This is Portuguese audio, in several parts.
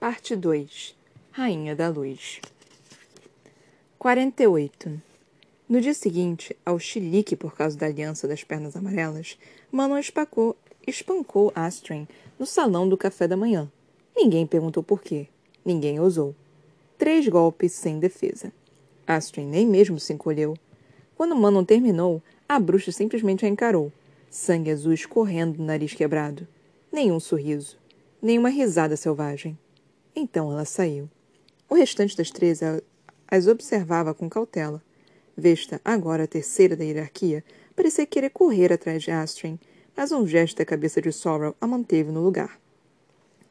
Parte 2 Rainha da Luz 48 No dia seguinte, ao chilique por causa da aliança das pernas amarelas, Manon espacou, espancou Astrid no salão do café da manhã. Ninguém perguntou por quê. Ninguém ousou. Três golpes sem defesa. Astrid nem mesmo se encolheu. Quando Manon terminou, a bruxa simplesmente a encarou, sangue azul escorrendo do nariz quebrado. Nenhum sorriso, nenhuma risada selvagem. Então ela saiu. O restante das três as observava com cautela. Vesta, agora a terceira da hierarquia, parecia querer correr atrás de Astrid, mas um gesto da cabeça de Sorrel a manteve no lugar.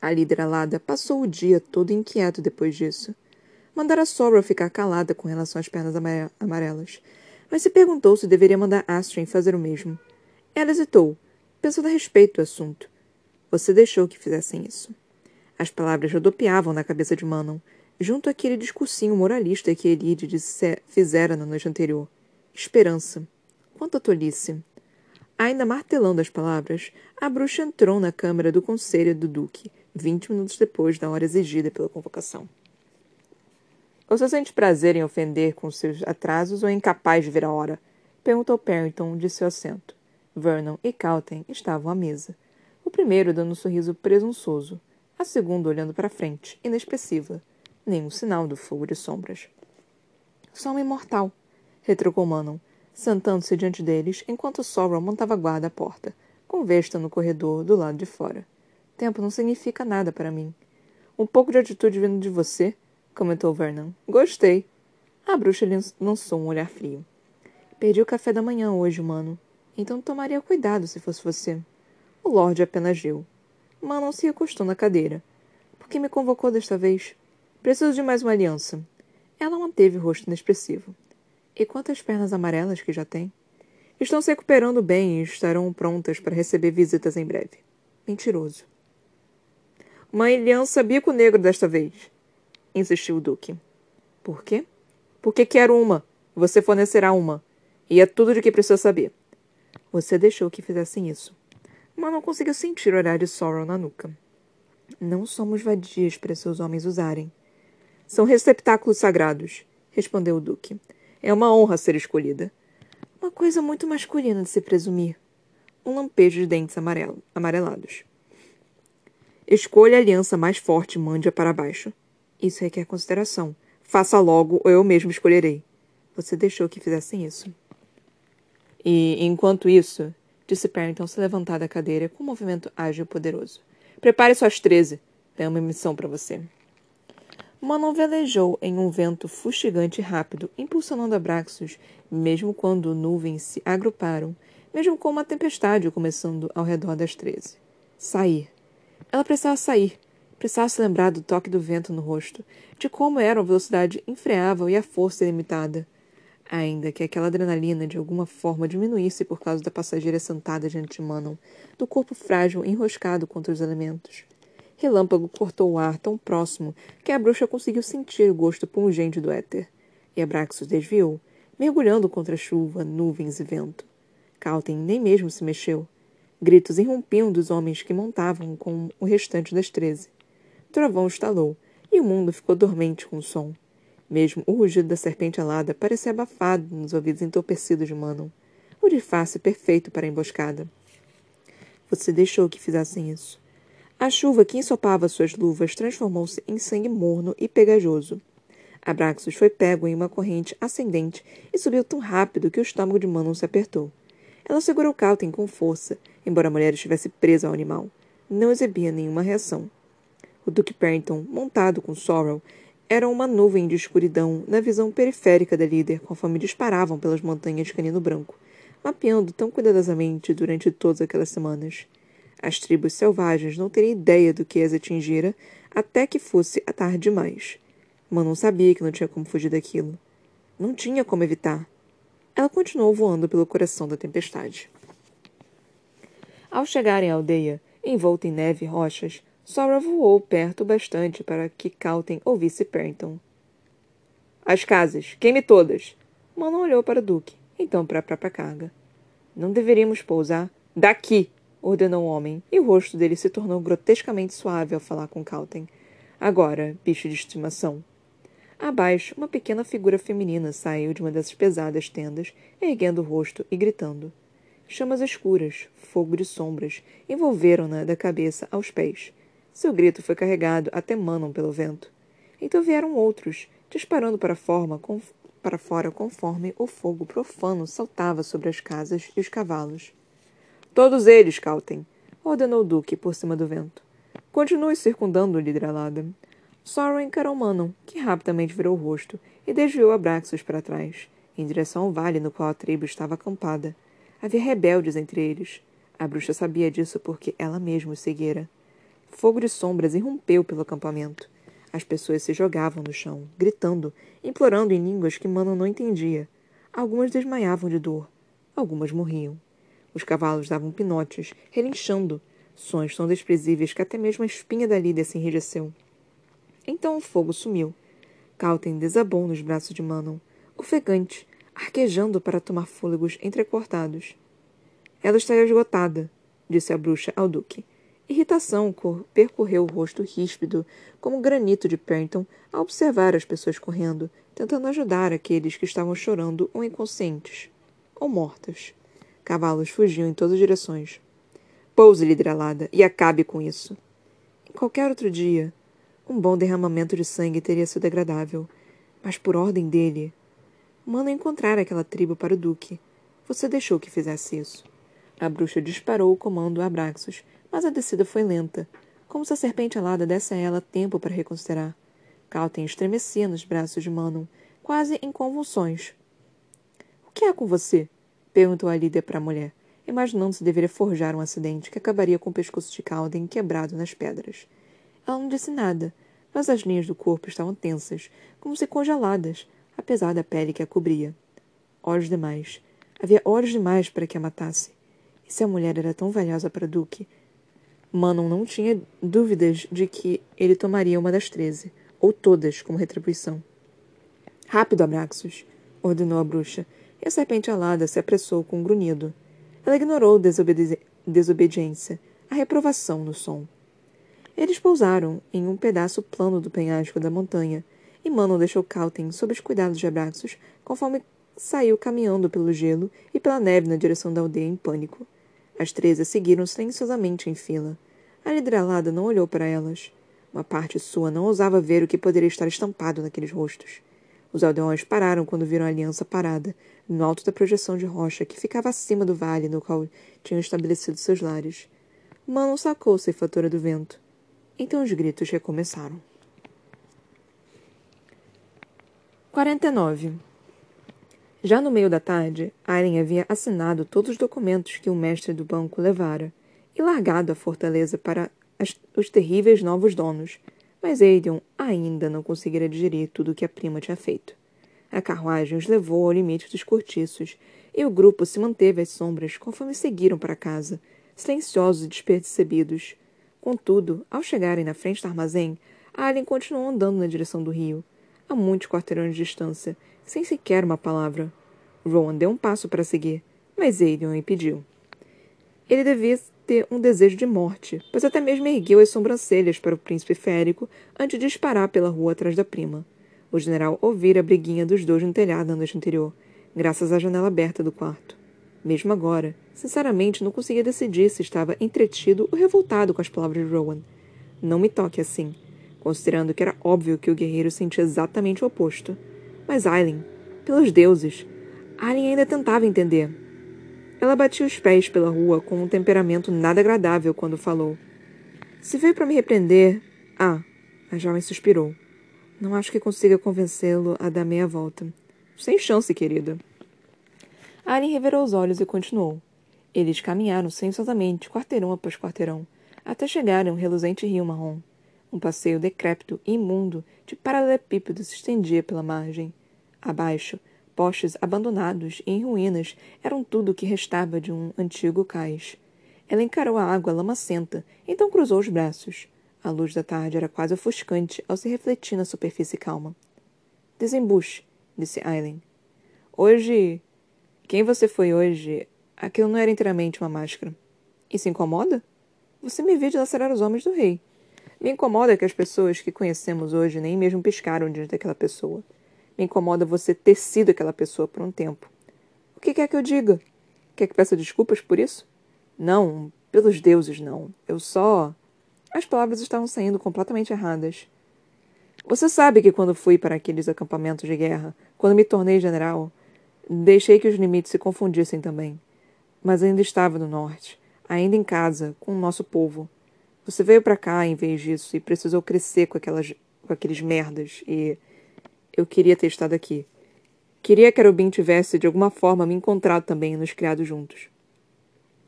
A líder alada passou o dia todo inquieto depois disso. Mandara Sorrel ficar calada com relação às pernas amarelas, mas se perguntou se deveria mandar Astrid fazer o mesmo. Ela hesitou, pensando a respeito do assunto. Você deixou que fizessem isso. As palavras rodopiavam na cabeça de Manon, junto àquele discursinho moralista que Elide fizera na noite anterior. Esperança. Quanta tolice. Ainda martelando as palavras, a bruxa entrou na câmara do conselho do duque, vinte minutos depois da hora exigida pela convocação. Você sente prazer em ofender com seus atrasos ou é incapaz de ver a hora? Perguntou Perrington de seu assento. Vernon e Calton estavam à mesa. O primeiro dando um sorriso presunçoso, a segunda olhando para frente, inexpressiva. Nenhum sinal do fogo de sombras. Só uma imortal, retrucou Manon, sentando-se diante deles enquanto Sorrel montava guarda à porta, com Vesta no corredor do lado de fora. Tempo não significa nada para mim. Um pouco de atitude vindo de você, comentou Vernon. Gostei. A bruxa lançou um olhar frio. Perdi o café da manhã hoje, mano. Então tomaria cuidado se fosse você. O Lorde apenas riu. Manon se recostou na cadeira. Por que me convocou desta vez? Preciso de mais uma aliança. Ela manteve o rosto inexpressivo. E quantas pernas amarelas que já tem? Estão se recuperando bem e estarão prontas para receber visitas em breve. Mentiroso. Uma aliança bico negro desta vez, insistiu o Duque. Por quê? Porque quero uma. Você fornecerá uma. E é tudo de que preciso saber. Você deixou que fizessem isso mas não conseguiu sentir o olhar de Sorrow na nuca. Não somos vadias para seus homens usarem. São receptáculos sagrados, respondeu o Duque. É uma honra ser escolhida. Uma coisa muito masculina de se presumir. Um lampejo de dentes amarelo, amarelados. Escolha a aliança mais forte e mande-a para baixo. Isso requer consideração. Faça logo ou eu mesmo escolherei. Você deixou que fizessem isso. E, enquanto isso, disse Parrington se levantar da cadeira com um movimento ágil e poderoso. Prepare suas treze. Tenho uma missão para você. Manon velejou em um vento fustigante e rápido, impulsionando Abraxos, mesmo quando nuvens se agruparam, mesmo com uma tempestade começando ao redor das treze. Sair. Ela precisava sair. Precisava se lembrar do toque do vento no rosto, de como era a velocidade infreável e a força ilimitada ainda que aquela adrenalina de alguma forma diminuísse por causa da passageira sentada diante de Manon, do corpo frágil enroscado contra os elementos. Relâmpago cortou o ar tão próximo que a bruxa conseguiu sentir o gosto pungente do éter. E Abraxos desviou, mergulhando contra chuva, nuvens e vento. Calten nem mesmo se mexeu. Gritos irrompiam dos homens que montavam com o restante das treze. Trovão estalou, e o mundo ficou dormente com o som. Mesmo o rugido da serpente alada parecia abafado nos ouvidos entorpecidos de Manon. O disfarce perfeito para a emboscada. Você deixou que fizessem isso. A chuva que ensopava suas luvas transformou-se em sangue morno e pegajoso. Abraxos foi pego em uma corrente ascendente e subiu tão rápido que o estômago de Manon se apertou. Ela segurou Calton com força, embora a mulher estivesse presa ao animal. Não exibia nenhuma reação. O Duque Parrington, montado com Sorrel, era uma nuvem de escuridão na visão periférica da líder conforme disparavam pelas montanhas de canino branco, mapeando tão cuidadosamente durante todas aquelas semanas. As tribos selvagens não teriam ideia do que as atingira até que fosse a tarde demais. Manon sabia que não tinha como fugir daquilo. Não tinha como evitar. Ela continuou voando pelo coração da tempestade. Ao chegarem à aldeia, envolta em neve e rochas, Sora voou perto bastante para que Calten ouvisse Perrington. As casas, queime todas! Manon olhou para o Duque, então para a própria carga. Não deveríamos pousar. Daqui! ordenou o homem, e o rosto dele se tornou grotescamente suave ao falar com Calten. Agora, bicho de estimação. Abaixo, uma pequena figura feminina saiu de uma dessas pesadas tendas, erguendo o rosto e gritando. Chamas escuras, fogo de sombras, envolveram-na da cabeça aos pés. Seu grito foi carregado até Manon pelo vento. Então vieram outros, disparando para, forma, com, para fora conforme o fogo profano saltava sobre as casas e os cavalos. Todos eles, Caltem, ordenou o Duque por cima do vento. Continue circundando o líder alada. Sorrow encarou Manon, que rapidamente virou o rosto e desviou Abraxos para trás, em direção ao vale no qual a tribo estava acampada. Havia rebeldes entre eles. A bruxa sabia disso porque ela mesma os seguira. Fogo de sombras irrompeu pelo acampamento. As pessoas se jogavam no chão, gritando, implorando em línguas que Manon não entendia. Algumas desmaiavam de dor. Algumas morriam. Os cavalos davam pinotes, relinchando, sons tão desprezíveis que até mesmo a espinha da Lídia se enrijeceu. Então o fogo sumiu. Calten desabou nos braços de Manon, ofegante, arquejando para tomar fôlegos entrecortados. Ela está esgotada, disse a bruxa ao duque. Irritação percorreu o rosto ríspido, como granito de Pernton, ao observar as pessoas correndo, tentando ajudar aqueles que estavam chorando ou inconscientes, ou mortas. Cavalos fugiam em todas as direções. Pouse, lideralada, e acabe com isso. Em qualquer outro dia, um bom derramamento de sangue teria sido agradável, mas por ordem dele. Manda encontrar aquela tribo para o Duque. Você deixou que fizesse isso. A bruxa disparou o comando a Abraxos, mas a descida foi lenta, como se a serpente alada desse a ela tempo para reconsiderar. Calten estremecia nos braços de Manon, quase em convulsões. O que há com você? perguntou a líder para a mulher, imaginando se deveria forjar um acidente que acabaria com o pescoço de Calden quebrado nas pedras. Ela não disse nada, mas as linhas do corpo estavam tensas, como se congeladas, apesar da pele que a cobria. Horas demais. Havia horas demais para que a matasse. E se a mulher era tão valiosa para Duque? Manon não tinha dúvidas de que ele tomaria uma das treze, ou todas, como retribuição. Rápido, Abraxos! ordenou a bruxa, e a serpente alada se apressou com um grunhido. Ela ignorou desobedi desobediência, a reprovação no som. Eles pousaram em um pedaço plano do penhasco da montanha, e Manon deixou Calten sob os cuidados de Abraxos, conforme saiu caminhando pelo gelo e pela neve na direção da aldeia em pânico. As treze seguiram silenciosamente em fila. A lideralada não olhou para elas. Uma parte sua não ousava ver o que poderia estar estampado naqueles rostos. Os aldeões pararam quando viram a aliança parada, no alto da projeção de rocha que ficava acima do vale no qual tinham estabelecido seus lares. Manon sacou a ceifatora do vento. Então os gritos recomeçaram. 49. Já no meio da tarde, Aileen havia assinado todos os documentos que o mestre do banco levara e largado a fortaleza para as, os terríveis novos donos, mas Aiden ainda não conseguira digerir tudo o que a prima tinha feito. A carruagem os levou ao limite dos cortiços e o grupo se manteve às sombras conforme seguiram para casa, silenciosos e despercebidos, Contudo, ao chegarem na frente do armazém, Alien continuou andando na direção do rio, a muitos quarteirões de distância, sem sequer uma palavra. Rowan deu um passo para seguir, mas Aiden o impediu. Ele devia ter um desejo de morte, pois até mesmo ergueu as sobrancelhas para o príncipe férico antes de disparar pela rua atrás da prima. O general ouvira a briguinha dos dois no telhado na noite anterior, graças à janela aberta do quarto. Mesmo agora, sinceramente não conseguia decidir se estava entretido ou revoltado com as palavras de Rowan. Não me toque assim, considerando que era óbvio que o guerreiro sentia exatamente o oposto. Mas Aileen, pelos deuses, Aileen ainda tentava entender. Ela batia os pés pela rua com um temperamento nada agradável quando falou. Se veio para me repreender. Ah, a jovem suspirou. Não acho que consiga convencê-lo a dar meia volta. Sem chance, querida. Alien revirou os olhos e continuou. Eles caminharam silenciosamente, quarteirão após quarteirão, até chegarem a um reluzente rio marrom. Um passeio decrépito e imundo de paralelepípedo se estendia pela margem. Abaixo, postes abandonados e em ruínas eram tudo o que restava de um antigo cais. Ela encarou a água lamacenta, então cruzou os braços. A luz da tarde era quase ofuscante ao se refletir na superfície calma. Desembuche, disse Aileen. Hoje quem você foi hoje, aquilo não era inteiramente uma máscara. E se incomoda? Você me viu dilacerar os homens do rei. Me incomoda que as pessoas que conhecemos hoje nem mesmo piscaram diante daquela pessoa. Me incomoda você ter sido aquela pessoa por um tempo. O que quer que eu diga? Quer que peça desculpas por isso? Não, pelos deuses, não. Eu só. As palavras estavam saindo completamente erradas. Você sabe que quando fui para aqueles acampamentos de guerra, quando me tornei general, deixei que os limites se confundissem também. Mas ainda estava no norte, ainda em casa, com o nosso povo. Você veio para cá em vez disso e precisou crescer com aquelas com aqueles merdas e eu queria ter estado aqui. Queria que Arubim tivesse de alguma forma me encontrado também e nos criado juntos.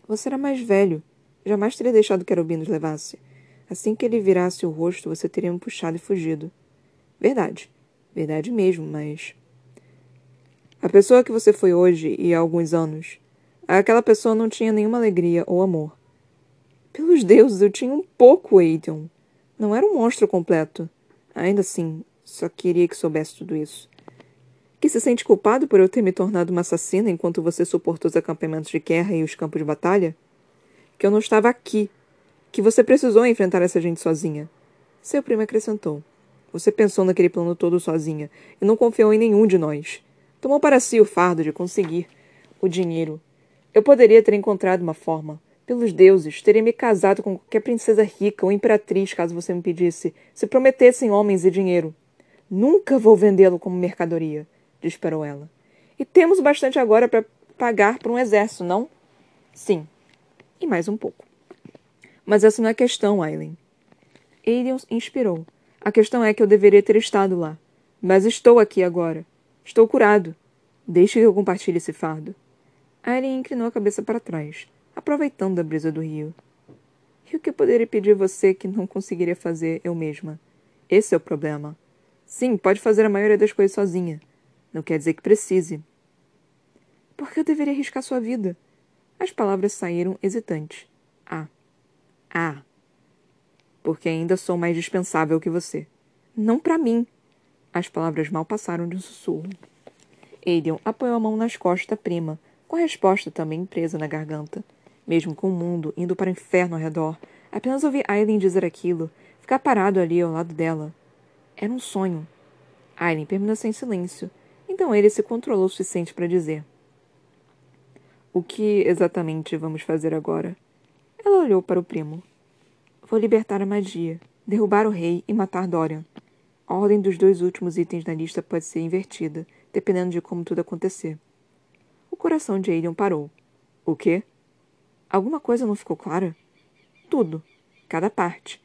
Você era mais velho. Jamais teria deixado que Arubim nos levasse. Assim que ele virasse o rosto, você teria me puxado e fugido. Verdade. Verdade mesmo, mas. A pessoa que você foi hoje e há alguns anos, aquela pessoa não tinha nenhuma alegria ou amor. Pelos deuses, eu tinha um pouco, Aiden. Não era um monstro completo. Ainda assim, só queria que soubesse tudo isso. Que se sente culpado por eu ter me tornado uma assassina enquanto você suportou os acampamentos de guerra e os campos de batalha? Que eu não estava aqui. Que você precisou enfrentar essa gente sozinha. Seu primo acrescentou. Você pensou naquele plano todo sozinha e não confiou em nenhum de nós. Tomou para si o fardo de conseguir o dinheiro. Eu poderia ter encontrado uma forma. Pelos deuses, teria me casado com qualquer princesa rica ou imperatriz, caso você me pedisse, se prometessem homens e dinheiro. Nunca vou vendê-lo como mercadoria, disparou ela. E temos bastante agora para pagar por um exército, não? Sim. E mais um pouco. Mas essa não é a questão, Aileen. Aiden inspirou. A questão é que eu deveria ter estado lá. Mas estou aqui agora. Estou curado. Deixe que eu compartilhe esse fardo. Aileen inclinou a cabeça para trás, aproveitando a brisa do rio. E o que poderia pedir você que não conseguiria fazer eu mesma? Esse é o problema. Sim, pode fazer a maioria das coisas sozinha. Não quer dizer que precise. Por que eu deveria arriscar sua vida? As palavras saíram hesitantes. Ah. Ah porque ainda sou mais dispensável que você. Não para mim. As palavras mal passaram de um sussurro. Aiden apoiou a mão nas costas da prima, com a resposta também presa na garganta. Mesmo com o mundo indo para o inferno ao redor, apenas ouvir Aileen dizer aquilo, ficar parado ali ao lado dela. Era um sonho. Aileen permaneceu em silêncio, então ele se controlou o suficiente para dizer: O que exatamente vamos fazer agora? Ela olhou para o primo. Vou libertar a magia, derrubar o rei e matar Dorian. A ordem dos dois últimos itens na lista pode ser invertida, dependendo de como tudo acontecer. O coração de Aiden parou. O quê? Alguma coisa não ficou clara? Tudo. Cada parte.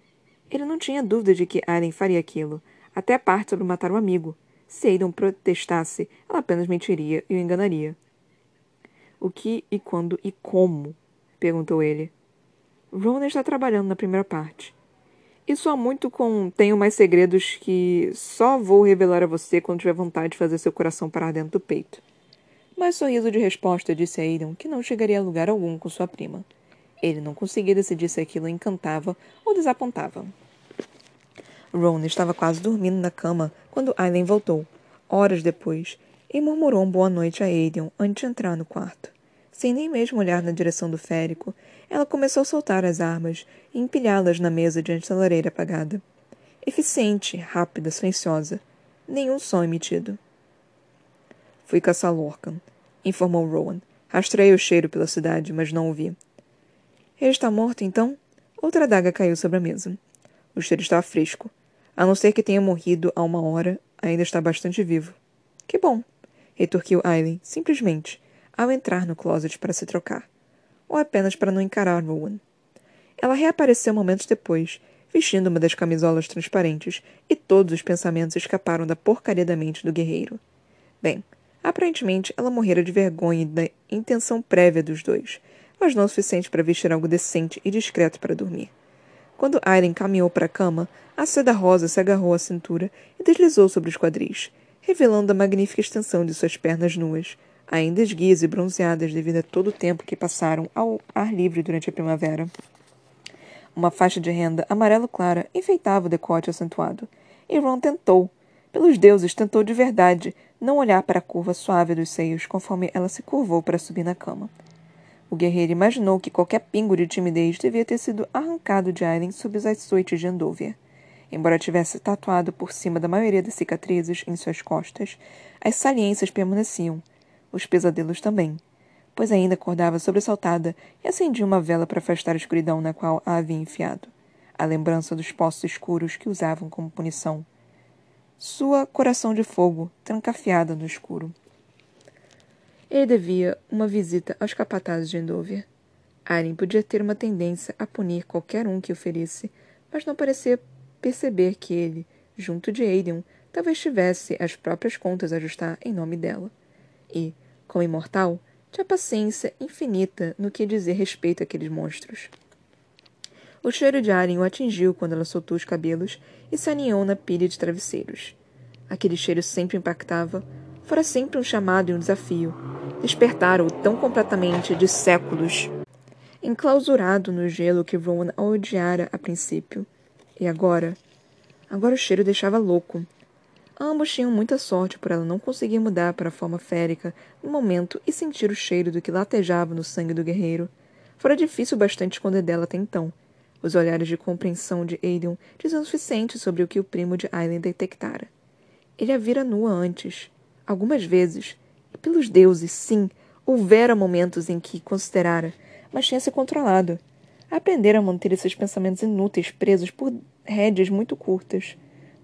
Ele não tinha dúvida de que Aiden faria aquilo, até a parte sobre matar um amigo. Se Aiden protestasse, ela apenas mentiria e o enganaria. O que e quando e como? perguntou ele. Ron está trabalhando na primeira parte. Isso há muito com Tenho Mais Segredos que só vou revelar a você quando tiver vontade de fazer seu coração parar dentro do peito. Mas sorriso de resposta disse a Aidan que não chegaria a lugar algum com sua prima. Ele não conseguia decidir se aquilo encantava ou desapontava. Ron estava quase dormindo na cama quando Aileen voltou, horas depois, e murmurou um boa noite a Aidan antes de entrar no quarto. Sem nem mesmo olhar na direção do férico, ela começou a soltar as armas e empilhá-las na mesa diante da lareira apagada. Eficiente, rápida, silenciosa. Nenhum som emitido. Fui caçar Lorcan, informou Rowan. Rastrei o cheiro pela cidade, mas não o vi. Ele está morto, então? Outra adaga caiu sobre a mesa. O cheiro estava fresco. A não ser que tenha morrido há uma hora, ainda está bastante vivo. Que bom, retorquiu Aileen, simplesmente, ao entrar no closet para se trocar, ou apenas para não encarar Rowan. Ela reapareceu momentos depois, vestindo uma das camisolas transparentes, e todos os pensamentos escaparam da porcaria da mente do guerreiro. Bem, aparentemente ela morrera de vergonha e da intenção prévia dos dois, mas não o suficiente para vestir algo decente e discreto para dormir. Quando Aileen caminhou para a cama, a seda rosa se agarrou à cintura e deslizou sobre os quadris, revelando a magnífica extensão de suas pernas nuas, ainda esguias e bronzeadas devido a todo o tempo que passaram ao ar livre durante a primavera. Uma faixa de renda amarelo clara enfeitava o decote acentuado, e Ron tentou, pelos deuses, tentou de verdade não olhar para a curva suave dos seios conforme ela se curvou para subir na cama. O guerreiro imaginou que qualquer pingo de timidez devia ter sido arrancado de Aileen sob os açoites de Andover. Embora tivesse tatuado por cima da maioria das cicatrizes em suas costas, as saliências permaneciam, os pesadelos também, pois ainda acordava sobressaltada e acendia uma vela para afastar a escuridão na qual a havia enfiado, a lembrança dos poços escuros que usavam como punição. Sua coração de fogo, trancafiada no escuro. Ele devia uma visita aos capatazes de Endover. Aren podia ter uma tendência a punir qualquer um que o ferisse, mas não parecia perceber que ele, junto de Aiden, talvez tivesse as próprias contas a ajustar em nome dela. E, como imortal, tinha paciência infinita no que dizer respeito àqueles monstros. O cheiro de Aren o atingiu quando ela soltou os cabelos e se aninhou na pilha de travesseiros. Aquele cheiro sempre impactava, fora sempre um chamado e um desafio. Despertara-o tão completamente de séculos, enclausurado no gelo que Rowan odiara a princípio. E agora? Agora o cheiro deixava louco. Ambos tinham muita sorte por ela não conseguir mudar para a forma férica no momento e sentir o cheiro do que latejava no sangue do guerreiro. Fora difícil bastante esconder dela até então. Os olhares de compreensão de Aiden diziam o suficiente sobre o que o primo de Aileen detectara. Ele a vira nua antes. Algumas vezes. E pelos deuses, sim, houvera momentos em que considerara, mas tinha se controlado aprender a manter esses pensamentos inúteis presos por rédeas muito curtas,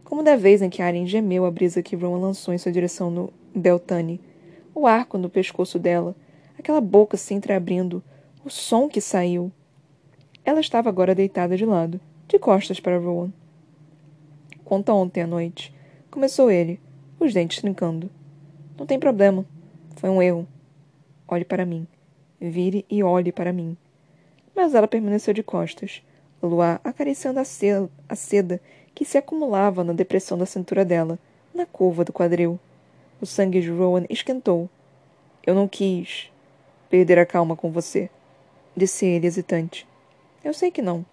como da vez em que Arya gemeu a brisa que Rowan lançou em sua direção no Beltane, o arco no pescoço dela, aquela boca se entreabrindo, o som que saiu. Ela estava agora deitada de lado, de costas para Rowan. Conta ontem à noite. Começou ele, os dentes trincando. Não tem problema. Foi um erro. Olhe para mim. Vire e olhe para mim mas ela permaneceu de costas, luar acariciando a, seda, a seda que se acumulava na depressão da cintura dela, na curva do quadril. O sangue de Rowan esquentou. Eu não quis perder a calma com você, disse ele hesitante. Eu sei que não.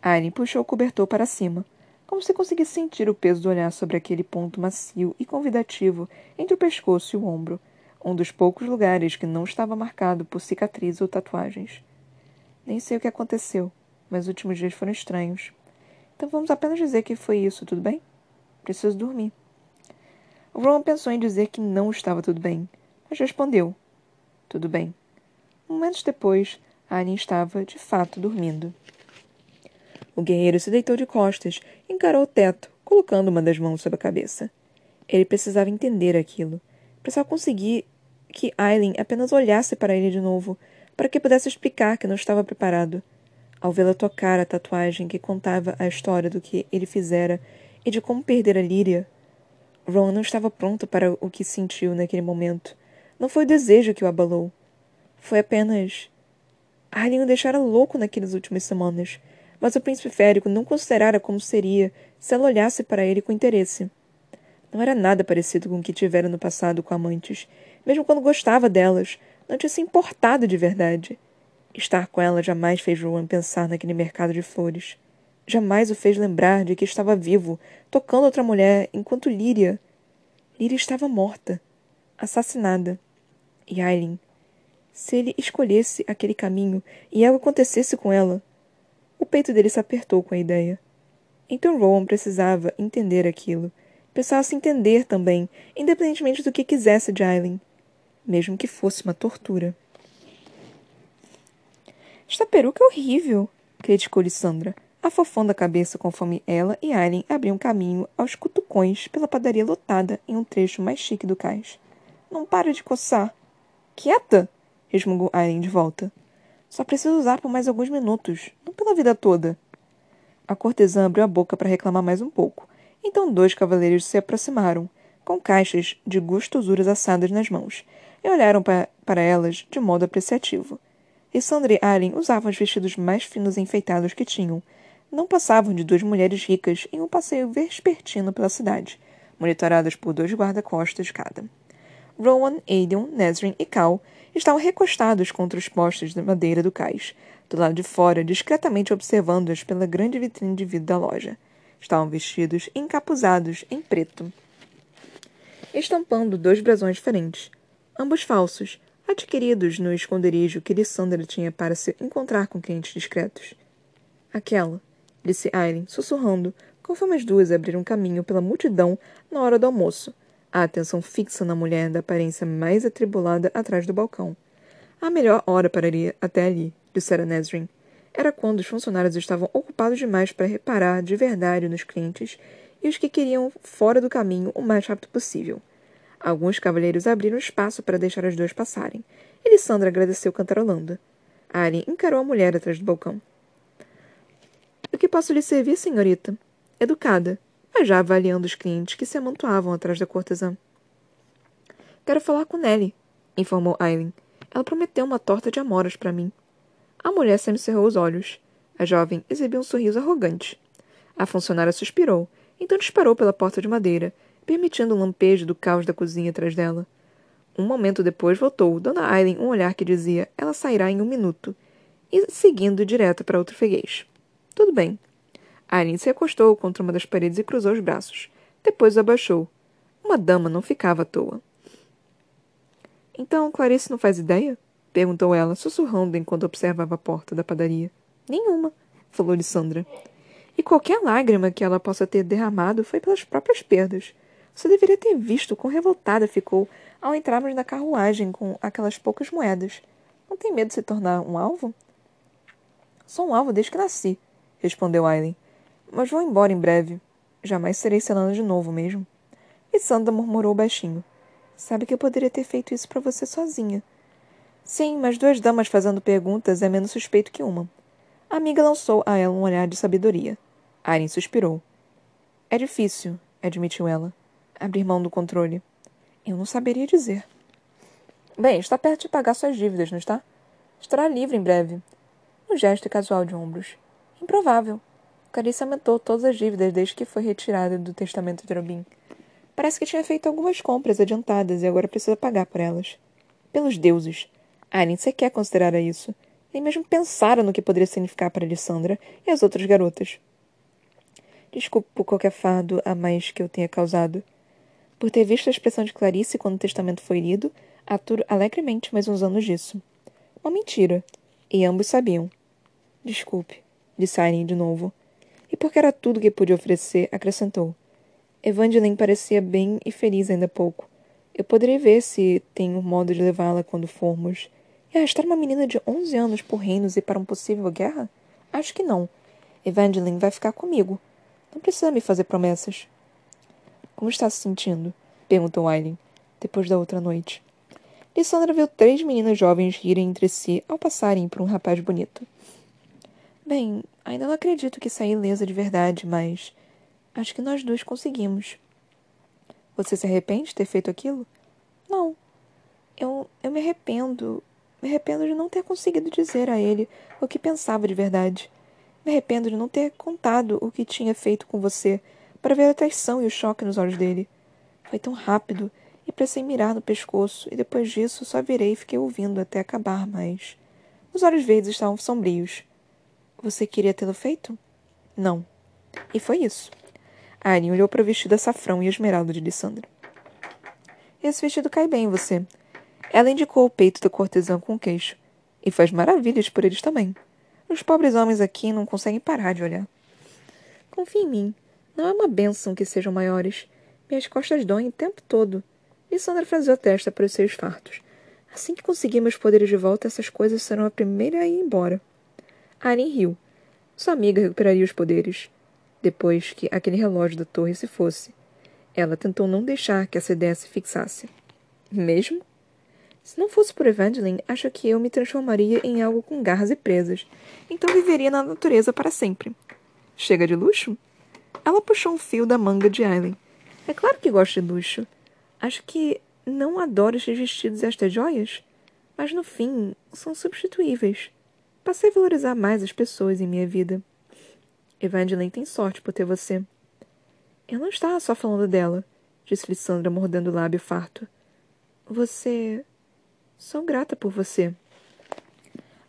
Arryn puxou o cobertor para cima, como se conseguisse sentir o peso do olhar sobre aquele ponto macio e convidativo entre o pescoço e o ombro, um dos poucos lugares que não estava marcado por cicatrizes ou tatuagens. Nem sei o que aconteceu, mas os últimos dias foram estranhos. Então vamos apenas dizer que foi isso, tudo bem? Preciso dormir. O Ron pensou em dizer que não estava tudo bem, mas respondeu: Tudo bem. Momentos depois, Arya estava, de fato, dormindo. O guerreiro se deitou de costas encarou o teto, colocando uma das mãos sobre a cabeça. Ele precisava entender aquilo. Precisava conseguir que Aileen apenas olhasse para ele de novo, para que pudesse explicar que não estava preparado. Ao vê-la tocar a tatuagem que contava a história do que ele fizera e de como perder a Líria, Ron não estava pronto para o que sentiu naquele momento. Não foi o desejo que o abalou. Foi apenas. Arlen o deixara louco naquelas últimas semanas, mas o príncipe férico não considerara como seria se ela olhasse para ele com interesse. Não era nada parecido com o que tivera no passado com amantes, mesmo quando gostava delas, não tinha se importado de verdade. Estar com ela jamais fez Rowan pensar naquele mercado de flores. Jamais o fez lembrar de que estava vivo, tocando outra mulher, enquanto Líria. Líria estava morta, assassinada. E Aileen. Se ele escolhesse aquele caminho e algo acontecesse com ela. O peito dele se apertou com a ideia. Então Rowan precisava entender aquilo. Precisava se entender também, independentemente do que quisesse de Aileen mesmo que fosse uma tortura. Esta peruca é horrível, criticou Lissandra, afofando a cabeça conforme ela e Aileen abriam caminho aos cutucões pela padaria lotada em um trecho mais chique do cais. Não para de coçar. Quieta! resmungou Aileen de volta. Só preciso usar por mais alguns minutos, não pela vida toda. A cortesã abriu a boca para reclamar mais um pouco. Então dois cavaleiros se aproximaram, com caixas de gostosuras assadas nas mãos, e olharam pa para elas de modo apreciativo. Sandra e Allen usavam os vestidos mais finos e enfeitados que tinham. Não passavam de duas mulheres ricas em um passeio vespertino pela cidade, monitoradas por dois guarda-costas cada. Rowan, Aiden, Nesrin e Cal estavam recostados contra os postes de madeira do cais, do lado de fora, discretamente observando-as pela grande vitrine de vidro da loja. Estavam vestidos encapuzados em preto, estampando dois brasões diferentes, ambos falsos, adquiridos no esconderijo que Lissandra tinha para se encontrar com clientes discretos. Aquela, disse Aileen, sussurrando, conforme as duas abriram caminho pela multidão na hora do almoço, a atenção fixa na mulher da aparência mais atribulada atrás do balcão. A melhor hora para ir até ali, dissera Nesrin. Era quando os funcionários estavam ocupados demais para reparar de verdade nos clientes e os que queriam fora do caminho o mais rápido possível. Alguns cavalheiros abriram espaço para deixar as duas passarem, e Lissandra agradeceu cantarolando. Arien encarou a mulher atrás do balcão. O que posso lhe servir, senhorita? Educada, mas já avaliando os clientes que se amontoavam atrás da cortesã. Quero falar com Nelly, informou Aileen. Ela prometeu uma torta de amoras para mim. A mulher semicerrou os olhos. A jovem exibiu um sorriso arrogante. A funcionária suspirou, então disparou pela porta de madeira, permitindo um lampejo do caos da cozinha atrás dela. Um momento depois voltou, dando a Aileen um olhar que dizia ela sairá em um minuto, e seguindo direto para outro freguês. Tudo bem. Aileen se acostou contra uma das paredes e cruzou os braços. Depois abaixou. Uma dama não ficava à toa. Então, Clarice não faz ideia? Perguntou ela, sussurrando enquanto observava a porta da padaria. Nenhuma, falou Lissandra. E qualquer lágrima que ela possa ter derramado foi pelas próprias perdas. Você deveria ter visto quão revoltada ficou ao entrarmos na carruagem com aquelas poucas moedas. Não tem medo de se tornar um alvo? Sou um alvo desde que nasci, respondeu Aileen. Mas vou embora em breve. Jamais serei Selana de novo mesmo. E Sandra murmurou baixinho. Sabe que eu poderia ter feito isso para você sozinha. Sim, mas duas damas fazendo perguntas é menos suspeito que uma. A amiga lançou a ela um olhar de sabedoria. Aileen suspirou. É difícil, admitiu ela abrir mão do controle. Eu não saberia dizer. Bem, está perto de pagar suas dívidas, não está? Estará livre em breve. Um gesto casual de ombros. Improvável. Carissa aumentou todas as dívidas desde que foi retirada do testamento de Robin. Parece que tinha feito algumas compras adiantadas e agora precisa pagar por elas. Pelos deuses. Aileen sequer considerara isso. Nem mesmo pensara no que poderia significar para Alessandra e as outras garotas. Desculpe por qualquer fardo a mais que eu tenha causado. Por ter visto a expressão de Clarice quando o testamento foi lido, aturo alegremente mais uns anos disso. Uma mentira. E ambos sabiam. Desculpe, disse Irene de novo. Porque era tudo que pude oferecer, acrescentou. Evangeline parecia bem e feliz ainda há pouco. Eu poderia ver se tenho modo de levá-la quando formos. E arrastar uma menina de onze anos por reinos e para uma possível guerra? Acho que não. Evangeline vai ficar comigo. Não precisa me fazer promessas. Como está se sentindo? perguntou Aileen, depois da outra noite. Lissandra viu três meninas jovens rirem entre si ao passarem por um rapaz bonito. Bem, ainda não acredito que saí ilesa de verdade, mas acho que nós duas conseguimos. Você se arrepende de ter feito aquilo? Não. Eu, eu me arrependo. Me arrependo de não ter conseguido dizer a ele o que pensava de verdade. Me arrependo de não ter contado o que tinha feito com você para ver a traição e o choque nos olhos dele. Foi tão rápido e pressei mirar no pescoço, e depois disso só virei e fiquei ouvindo até acabar, mas. Os olhos verdes estavam sombrios. Você queria tê-lo feito? Não. E foi isso. Arin olhou para o vestido açafrão e esmeralda de Lissandra. Esse vestido cai bem em você. Ela indicou o peito da cortesã com o queixo. E faz maravilhas por eles também. Os pobres homens aqui não conseguem parar de olhar. Confie em mim. Não é uma bênção que sejam maiores. Minhas costas doem o tempo todo. E Sandra franziu a testa para os seus fartos. Assim que conseguir meus poderes de volta, essas coisas serão a primeira a ir embora. Arin riu. Sua amiga recuperaria os poderes. Depois que aquele relógio da torre se fosse. Ela tentou não deixar que essa ideia se fixasse. Mesmo? Se não fosse por Evangeline, acho que eu me transformaria em algo com garras e presas. Então viveria na natureza para sempre. Chega de luxo? Ela puxou um fio da manga de Aileen. É claro que gosto de luxo. Acho que não adoro estes vestidos e estas joias, mas no fim são substituíveis. Passei a valorizar mais as pessoas em minha vida. Evangeline tem sorte por ter você. Eu não estava só falando dela, disse Lissandra mordendo o lábio farto. Você. Sou grata por você.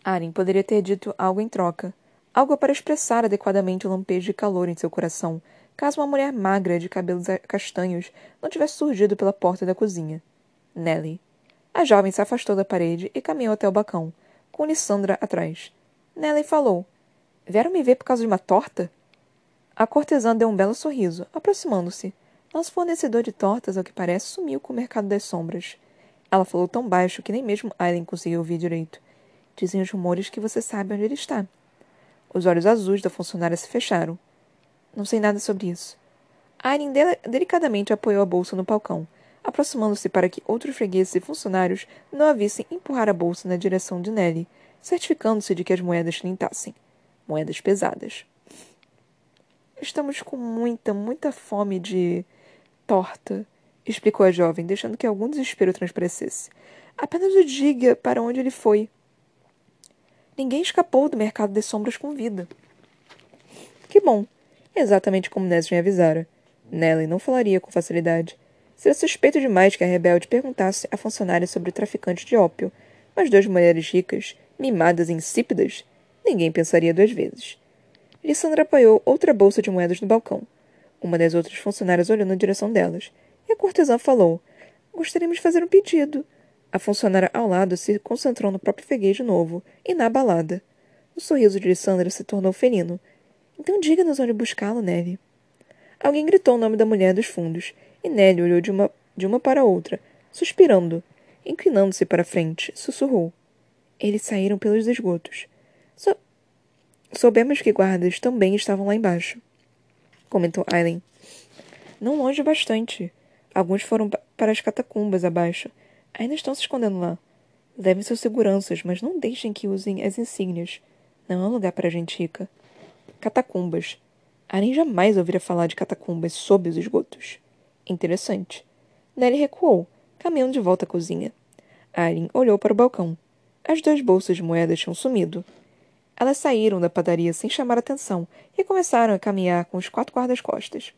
Aren poderia ter dito algo em troca, algo para expressar adequadamente o lampejo de calor em seu coração, caso uma mulher magra de cabelos castanhos não tivesse surgido pela porta da cozinha. Nellie. A jovem se afastou da parede e caminhou até o balcão, com Lissandra atrás. Nelly falou: Vieram me ver por causa de uma torta? A cortesã deu um belo sorriso, aproximando-se. Nosso fornecedor de tortas, ao que parece, sumiu com o mercado das sombras. Ela falou tão baixo que nem mesmo Aileen conseguiu ouvir direito. Dizem os rumores que você sabe onde ele está. Os olhos azuis da funcionária se fecharam. Não sei nada sobre isso. Aileen delicadamente apoiou a bolsa no balcão, aproximando-se para que outros fregueses e funcionários não a vissem empurrar a bolsa na direção de Nelly, certificando-se de que as moedas tilintassem. Moedas pesadas. Estamos com muita, muita fome de torta, explicou a jovem, deixando que algum desespero transparecesse. Apenas o diga para onde ele foi. Ninguém escapou do mercado das sombras com vida. Que bom. Exatamente como Nesrin avisara. Nelly não falaria com facilidade. Seria suspeito demais que a rebelde perguntasse à funcionária sobre o traficante de ópio, mas duas mulheres ricas, mimadas e insípidas, ninguém pensaria duas vezes. Lissandra apoiou outra bolsa de moedas no balcão. Uma das outras funcionárias olhou na direção delas, e a cortesã falou: Gostaríamos de fazer um pedido. A funcionária ao lado se concentrou no próprio freguês de novo, inabalada. O sorriso de Lissandra se tornou felino. Então diga-nos onde buscá-lo, Nelly. Alguém gritou o nome da mulher dos fundos, e Nelly olhou de uma, de uma para outra, suspirando. Inclinando-se para frente, sussurrou. Eles saíram pelos esgotos. So Soubemos que guardas também estavam lá embaixo, comentou Aileen. Não longe bastante. Alguns foram para as catacumbas abaixo. Ainda estão se escondendo lá. Levem seus seguranças, mas não deixem que usem as insígnias. Não é um lugar para gente rica. Catacumbas. Aren jamais ouvira falar de catacumbas sob os esgotos. Interessante. Nelly recuou, caminhando de volta à cozinha. Aren olhou para o balcão. As duas bolsas de moedas tinham sumido. Elas saíram da padaria sem chamar atenção e começaram a caminhar com os quatro guardas-costas.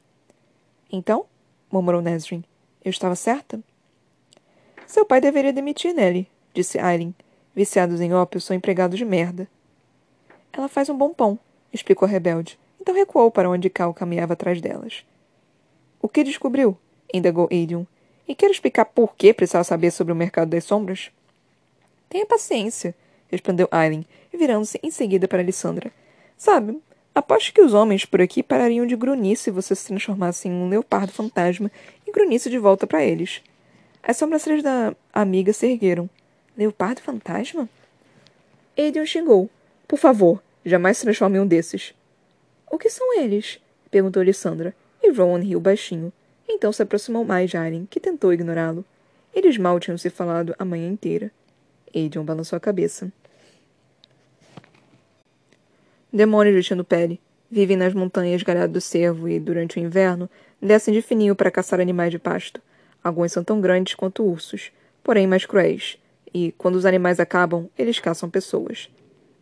Então, murmurou Nesrin, eu estava certa? Seu pai deveria demitir Nelly, disse Aileen. Viciados em ópio são empregados de merda. Ela faz um bom pão, explicou a rebelde então recuou para onde Cal caminhava atrás delas. O que descobriu? indagou Aidan. E quer explicar por que precisava saber sobre o mercado das sombras? Tenha paciência, respondeu Aileen, virando-se em seguida para Alessandra. Sabe, aposto que os homens por aqui parariam de grunir se você se transformasse em um leopardo fantasma e grunisse de volta para eles. As sobrancelhas da amiga se ergueram. Leopardo fantasma? Aidan xingou. Por favor, jamais se transforme em um desses. O que são eles? perguntou Lissandra, e Rowan riu baixinho. Então se aproximou mais de Aileen, que tentou ignorá-lo. Eles mal tinham se falado a manhã inteira. Adrian balançou a cabeça. Demônios vestindo pele. Vivem nas montanhas galhado do cervo e, durante o inverno, descem de fininho para caçar animais de pasto. Alguns são tão grandes quanto ursos, porém mais cruéis. E, quando os animais acabam, eles caçam pessoas.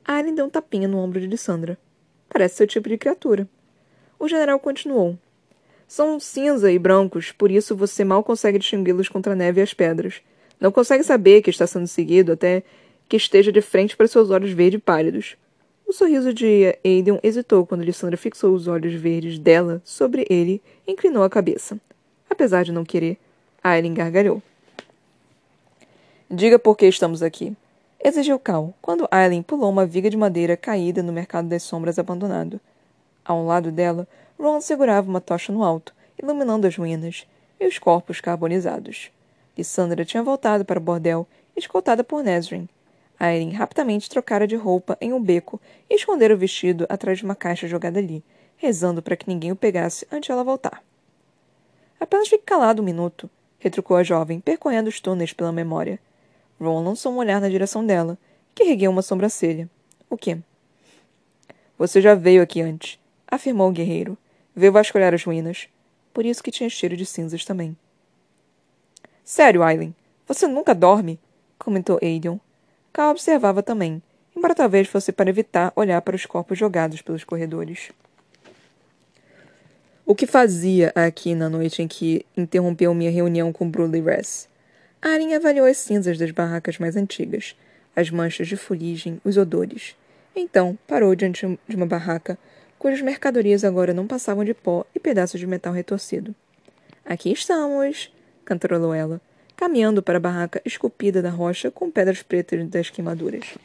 Aileen deu um tapinha no ombro de Lissandra. Parece seu tipo de criatura. O general continuou. São cinza e brancos, por isso você mal consegue distingui-los contra a neve e as pedras. Não consegue saber que está sendo seguido até que esteja de frente para seus olhos verdes pálidos. O sorriso de Aiden hesitou quando Lissandra fixou os olhos verdes dela sobre ele e inclinou a cabeça. Apesar de não querer, Aileen gargalhou. Diga por que estamos aqui exigiu Cal, quando Aileen pulou uma viga de madeira caída no mercado das sombras abandonado. A um lado dela, Ron segurava uma tocha no alto, iluminando as ruínas e os corpos carbonizados. Lissandra tinha voltado para o bordel, escoltada por Nesrin. Aileen rapidamente trocara de roupa em um beco e escondera o vestido atrás de uma caixa jogada ali, rezando para que ninguém o pegasse antes ela voltar. Apenas fique calado um minuto, retrucou a jovem, percorrendo os túneis pela memória. Ron lançou um olhar na direção dela, que ergueu uma sobrancelha. O quê? Você já veio aqui antes, afirmou o guerreiro. Veio vasculhar as ruínas. Por isso que tinha cheiro de cinzas também. Sério, Aileen, você nunca dorme? comentou Aidan. Cal observava também, embora talvez fosse para evitar olhar para os corpos jogados pelos corredores. O que fazia aqui na noite em que interrompeu minha reunião com Bruley Ress? Aren avaliou as cinzas das barracas mais antigas, as manchas de fuligem, os odores. Então, parou diante de uma barraca, cujas mercadorias agora não passavam de pó e pedaços de metal retorcido. Aqui estamos, cantarolou ela. caminhando para a barraca esculpida da rocha com pedras pretas das queimaduras.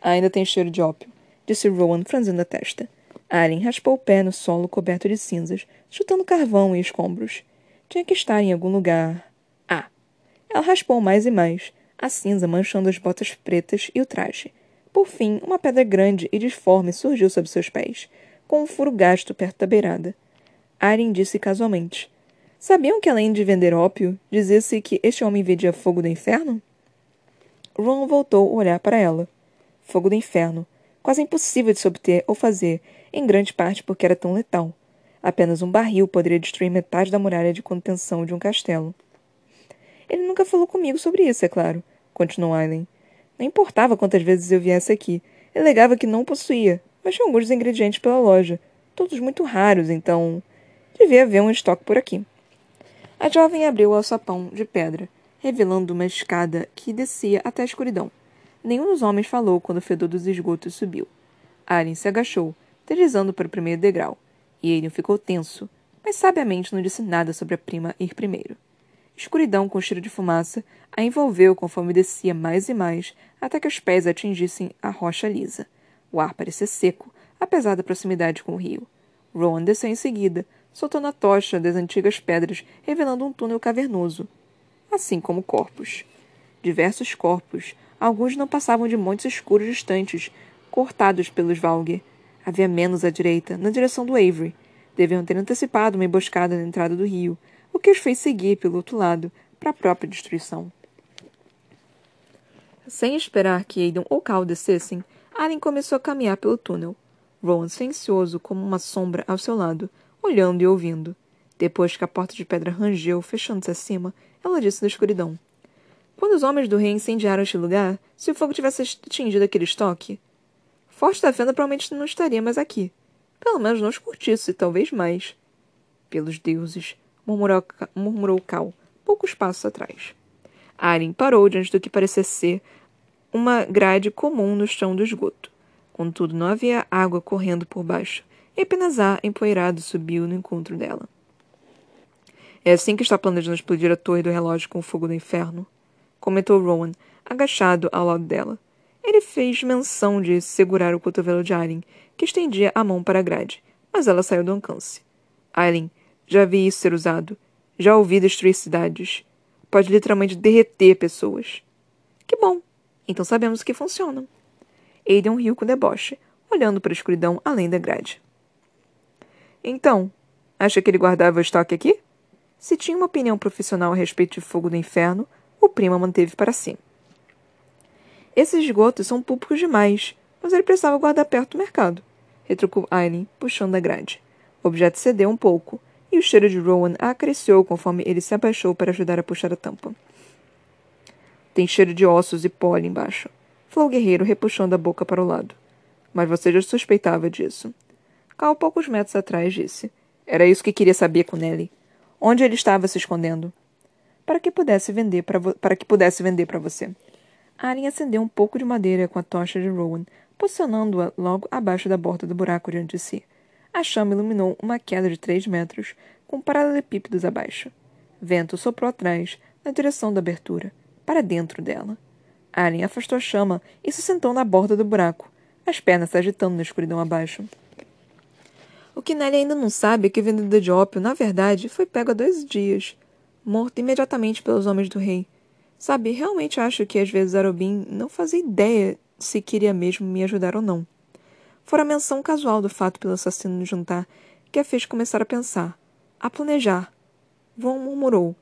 Ainda tem cheiro de ópio, disse Rowan, franzindo a testa. Aren raspou o pé no solo coberto de cinzas, chutando carvão e escombros. Tinha que estar em algum lugar. Ah! Ela raspou mais e mais, a cinza manchando as botas pretas e o traje. Por fim, uma pedra grande e disforme surgiu sob seus pés, com um furo gasto perto da beirada. Aren disse casualmente: Sabiam que além de vender ópio, dizia-se que este homem vendia fogo do inferno? Ron voltou a olhar para ela. Fogo do inferno. Quase impossível de se obter ou fazer, em grande parte porque era tão letal. Apenas um barril poderia destruir metade da muralha de contenção de um castelo. Ele nunca falou comigo sobre isso, é claro, continuou Aileen. Não importava quantas vezes eu viesse aqui. Ele alegava que não possuía, mas tinha alguns ingredientes pela loja. Todos muito raros, então. Devia haver um estoque por aqui. A jovem abriu o alçapão de pedra, revelando uma escada que descia até a escuridão. Nenhum dos homens falou quando o fedor dos esgotos subiu. Aren se agachou, deslizando para o primeiro degrau, e Aiden ficou tenso, mas sabiamente não disse nada sobre a prima ir primeiro. Escuridão com cheiro de fumaça a envolveu conforme descia mais e mais, até que os pés atingissem a rocha lisa. O ar parecia seco, apesar da proximidade com o rio. Rowan desceu em seguida, soltando a tocha das antigas pedras, revelando um túnel cavernoso, assim como corpos. Diversos corpos, alguns não passavam de montes escuros distantes, cortados pelos Valger. Havia menos à direita, na direção do Avery. Deviam ter antecipado uma emboscada na entrada do rio, o que os fez seguir pelo outro lado, para a própria destruição. Sem esperar que Aidan ou Cal descessem, Allen começou a caminhar pelo túnel. Rowan silencioso como uma sombra ao seu lado, olhando e ouvindo. Depois que a porta de pedra rangeu, fechando-se acima, ela disse da escuridão. Quando os homens do rei incendiaram este lugar, se o fogo tivesse atingido aquele estoque, Forte da Fenda provavelmente não estaria mais aqui. Pelo menos não os curtisse, talvez mais. Pelos deuses, murmurou, murmurou Cal, poucos passos atrás. Aren parou diante do que parecia ser uma grade comum no chão do esgoto. Contudo, não havia água correndo por baixo, e apenas ar empoeirado subiu no encontro dela. É assim que está planejando explodir a torre do relógio com o fogo do inferno? Comentou Rowan, agachado ao lado dela. Ele fez menção de segurar o cotovelo de Aileen, que estendia a mão para a grade, mas ela saiu do alcance. Aileen, já vi isso ser usado. Já ouvi destruir cidades. Pode literalmente derreter pessoas. Que bom. Então sabemos que funciona. Aiden riu com deboche, olhando para a escuridão além da grade. Então, acha que ele guardava o estoque aqui? Se tinha uma opinião profissional a respeito de fogo do inferno, o prima manteve para si. Esses esgotos são públicos demais, mas ele precisava guardar perto do mercado, retrucou Aileen, puxando a grade. O objeto cedeu um pouco, e o cheiro de Rowan acresceu conforme ele se abaixou para ajudar a puxar a tampa. Tem cheiro de ossos e pó ali embaixo, falou o guerreiro, repuxando a boca para o lado. Mas você já suspeitava disso. Cal, poucos metros atrás, disse. Era isso que queria saber com Nelly. Onde ele estava se escondendo? Para que pudesse vender para, para que pudesse vender para você. Aren acendeu um pouco de madeira com a tocha de Rowan, posicionando-a logo abaixo da borda do buraco diante de si. A chama iluminou uma queda de três metros, com paralelepípedos abaixo. Vento soprou atrás, na direção da abertura, para dentro dela. Aren afastou a chama e se sentou na borda do buraco, as pernas se agitando na escuridão abaixo. O que Nelly ainda não sabe é que o vendedor de ópio, na verdade, foi pego há dois dias, morto imediatamente pelos homens do rei. Sabe, realmente acho que às vezes Arobin não fazia ideia se queria mesmo me ajudar ou não. Fora a menção casual do fato pelo assassino no jantar que a fez começar a pensar, a planejar. Von murmurou.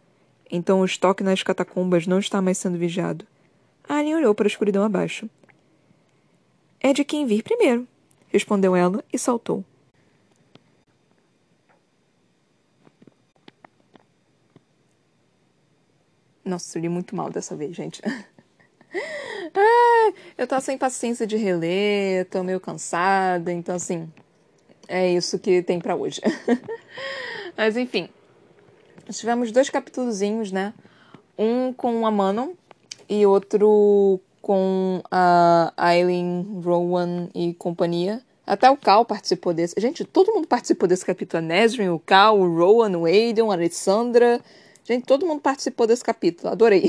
Então o estoque nas catacumbas não está mais sendo vigiado. Alien olhou para a escuridão abaixo. É de quem vir primeiro, respondeu ela e saltou. Nossa, eu li muito mal dessa vez, gente. Ah, eu tô sem paciência de reler, tô meio cansada, então assim, é isso que tem para hoje. Mas enfim, tivemos dois capítulozinhos, né? Um com a Manon e outro com a Aileen, Rowan e companhia. Até o Cal participou desse. Gente, todo mundo participou desse capítulo. A Nesrin, o Cal, o Rowan, o Aiden, a Alessandra Gente, todo mundo participou desse capítulo, adorei.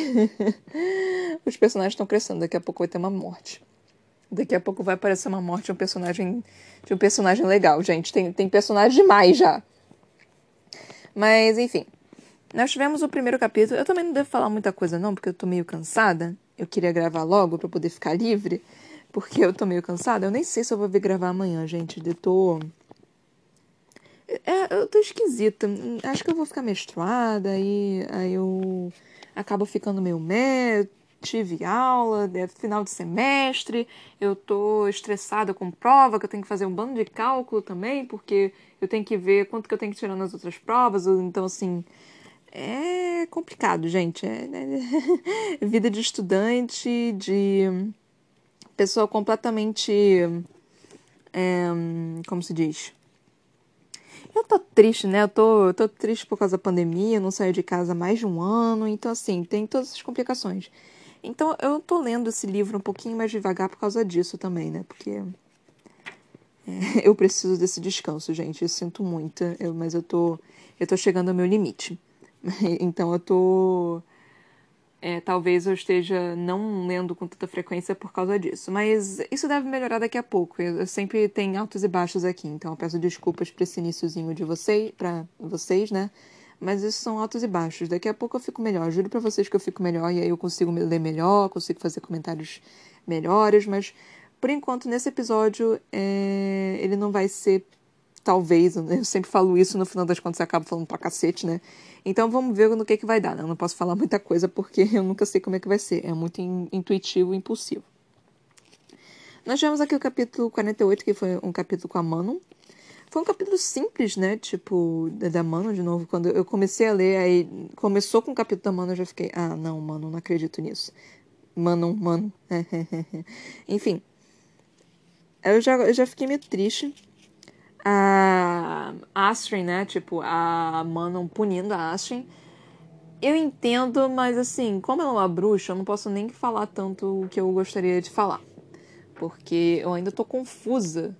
Os personagens estão crescendo, daqui a pouco vai ter uma morte. Daqui a pouco vai aparecer uma morte de um personagem de um personagem legal, gente. Tem, tem personagem demais já. Mas, enfim. Nós tivemos o primeiro capítulo. Eu também não devo falar muita coisa, não, porque eu tô meio cansada. Eu queria gravar logo para poder ficar livre, porque eu tô meio cansada. Eu nem sei se eu vou vir gravar amanhã, gente. Eu tô. É, eu tô esquisita. Acho que eu vou ficar menstruada e aí eu acabo ficando meio mé. Tive aula, é final de semestre, eu tô estressada com prova, que eu tenho que fazer um bando de cálculo também, porque eu tenho que ver quanto que eu tenho que tirar nas outras provas. Então, assim, é complicado, gente. É, é vida de estudante, de pessoa completamente. É, como se diz? Eu tô triste, né? Eu tô, eu tô triste por causa da pandemia, eu não saio de casa há mais de um ano, então, assim, tem todas essas complicações. Então, eu tô lendo esse livro um pouquinho mais devagar por causa disso também, né? Porque é, eu preciso desse descanso, gente. Eu sinto muito, eu, mas eu tô, eu tô chegando ao meu limite. Então eu tô. É, talvez eu esteja não lendo com tanta frequência por causa disso. Mas isso deve melhorar daqui a pouco. Eu, eu sempre tenho altos e baixos aqui, então eu peço desculpas para esse iníciozinho de vocês, para vocês, né? Mas isso são altos e baixos. Daqui a pouco eu fico melhor. Juro para vocês que eu fico melhor e aí eu consigo ler melhor, consigo fazer comentários melhores, mas por enquanto nesse episódio é... ele não vai ser talvez, eu sempre falo isso, no final das contas eu acabo falando pra cacete, né? Então vamos ver no que, que vai dar, né? Eu não posso falar muita coisa porque eu nunca sei como é que vai ser. É muito in intuitivo e impulsivo. Nós tivemos aqui o capítulo 48, que foi um capítulo com a Manon. Foi um capítulo simples, né? Tipo, da Manon, de novo. Quando eu comecei a ler, aí começou com o capítulo da Manon, eu já fiquei, ah, não, mano, não acredito nisso. Manon, mano. Enfim. Eu já, eu já fiquei meio triste a Astrid, né? Tipo, a Manon punindo a Astrid. Eu entendo, mas assim, como ela é uma bruxa, eu não posso nem falar tanto o que eu gostaria de falar. Porque eu ainda tô confusa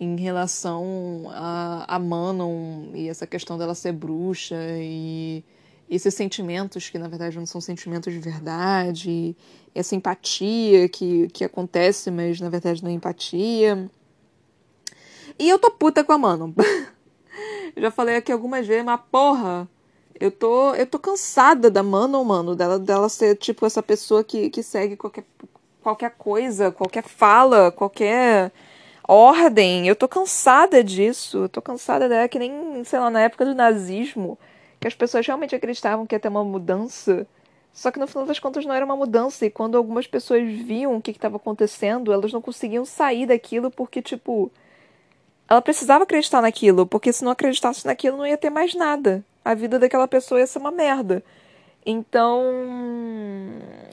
em relação a, a Manon e essa questão dela ser bruxa e esses sentimentos que na verdade não são sentimentos de verdade, essa empatia que, que acontece, mas na verdade não é empatia. E eu tô puta com a Mano. já falei aqui algumas vezes, mas porra, eu tô, eu tô cansada da Mano, mano, dela, dela ser tipo essa pessoa que, que segue qualquer, qualquer coisa, qualquer fala, qualquer ordem. Eu tô cansada disso. Eu tô cansada dela que nem, sei lá, na época do nazismo, que as pessoas realmente acreditavam que ia ter uma mudança. Só que no final das contas não era uma mudança. E quando algumas pessoas viam o que estava acontecendo, elas não conseguiam sair daquilo porque, tipo, ela precisava acreditar naquilo, porque se não acreditasse naquilo não ia ter mais nada. A vida daquela pessoa ia ser uma merda. Então,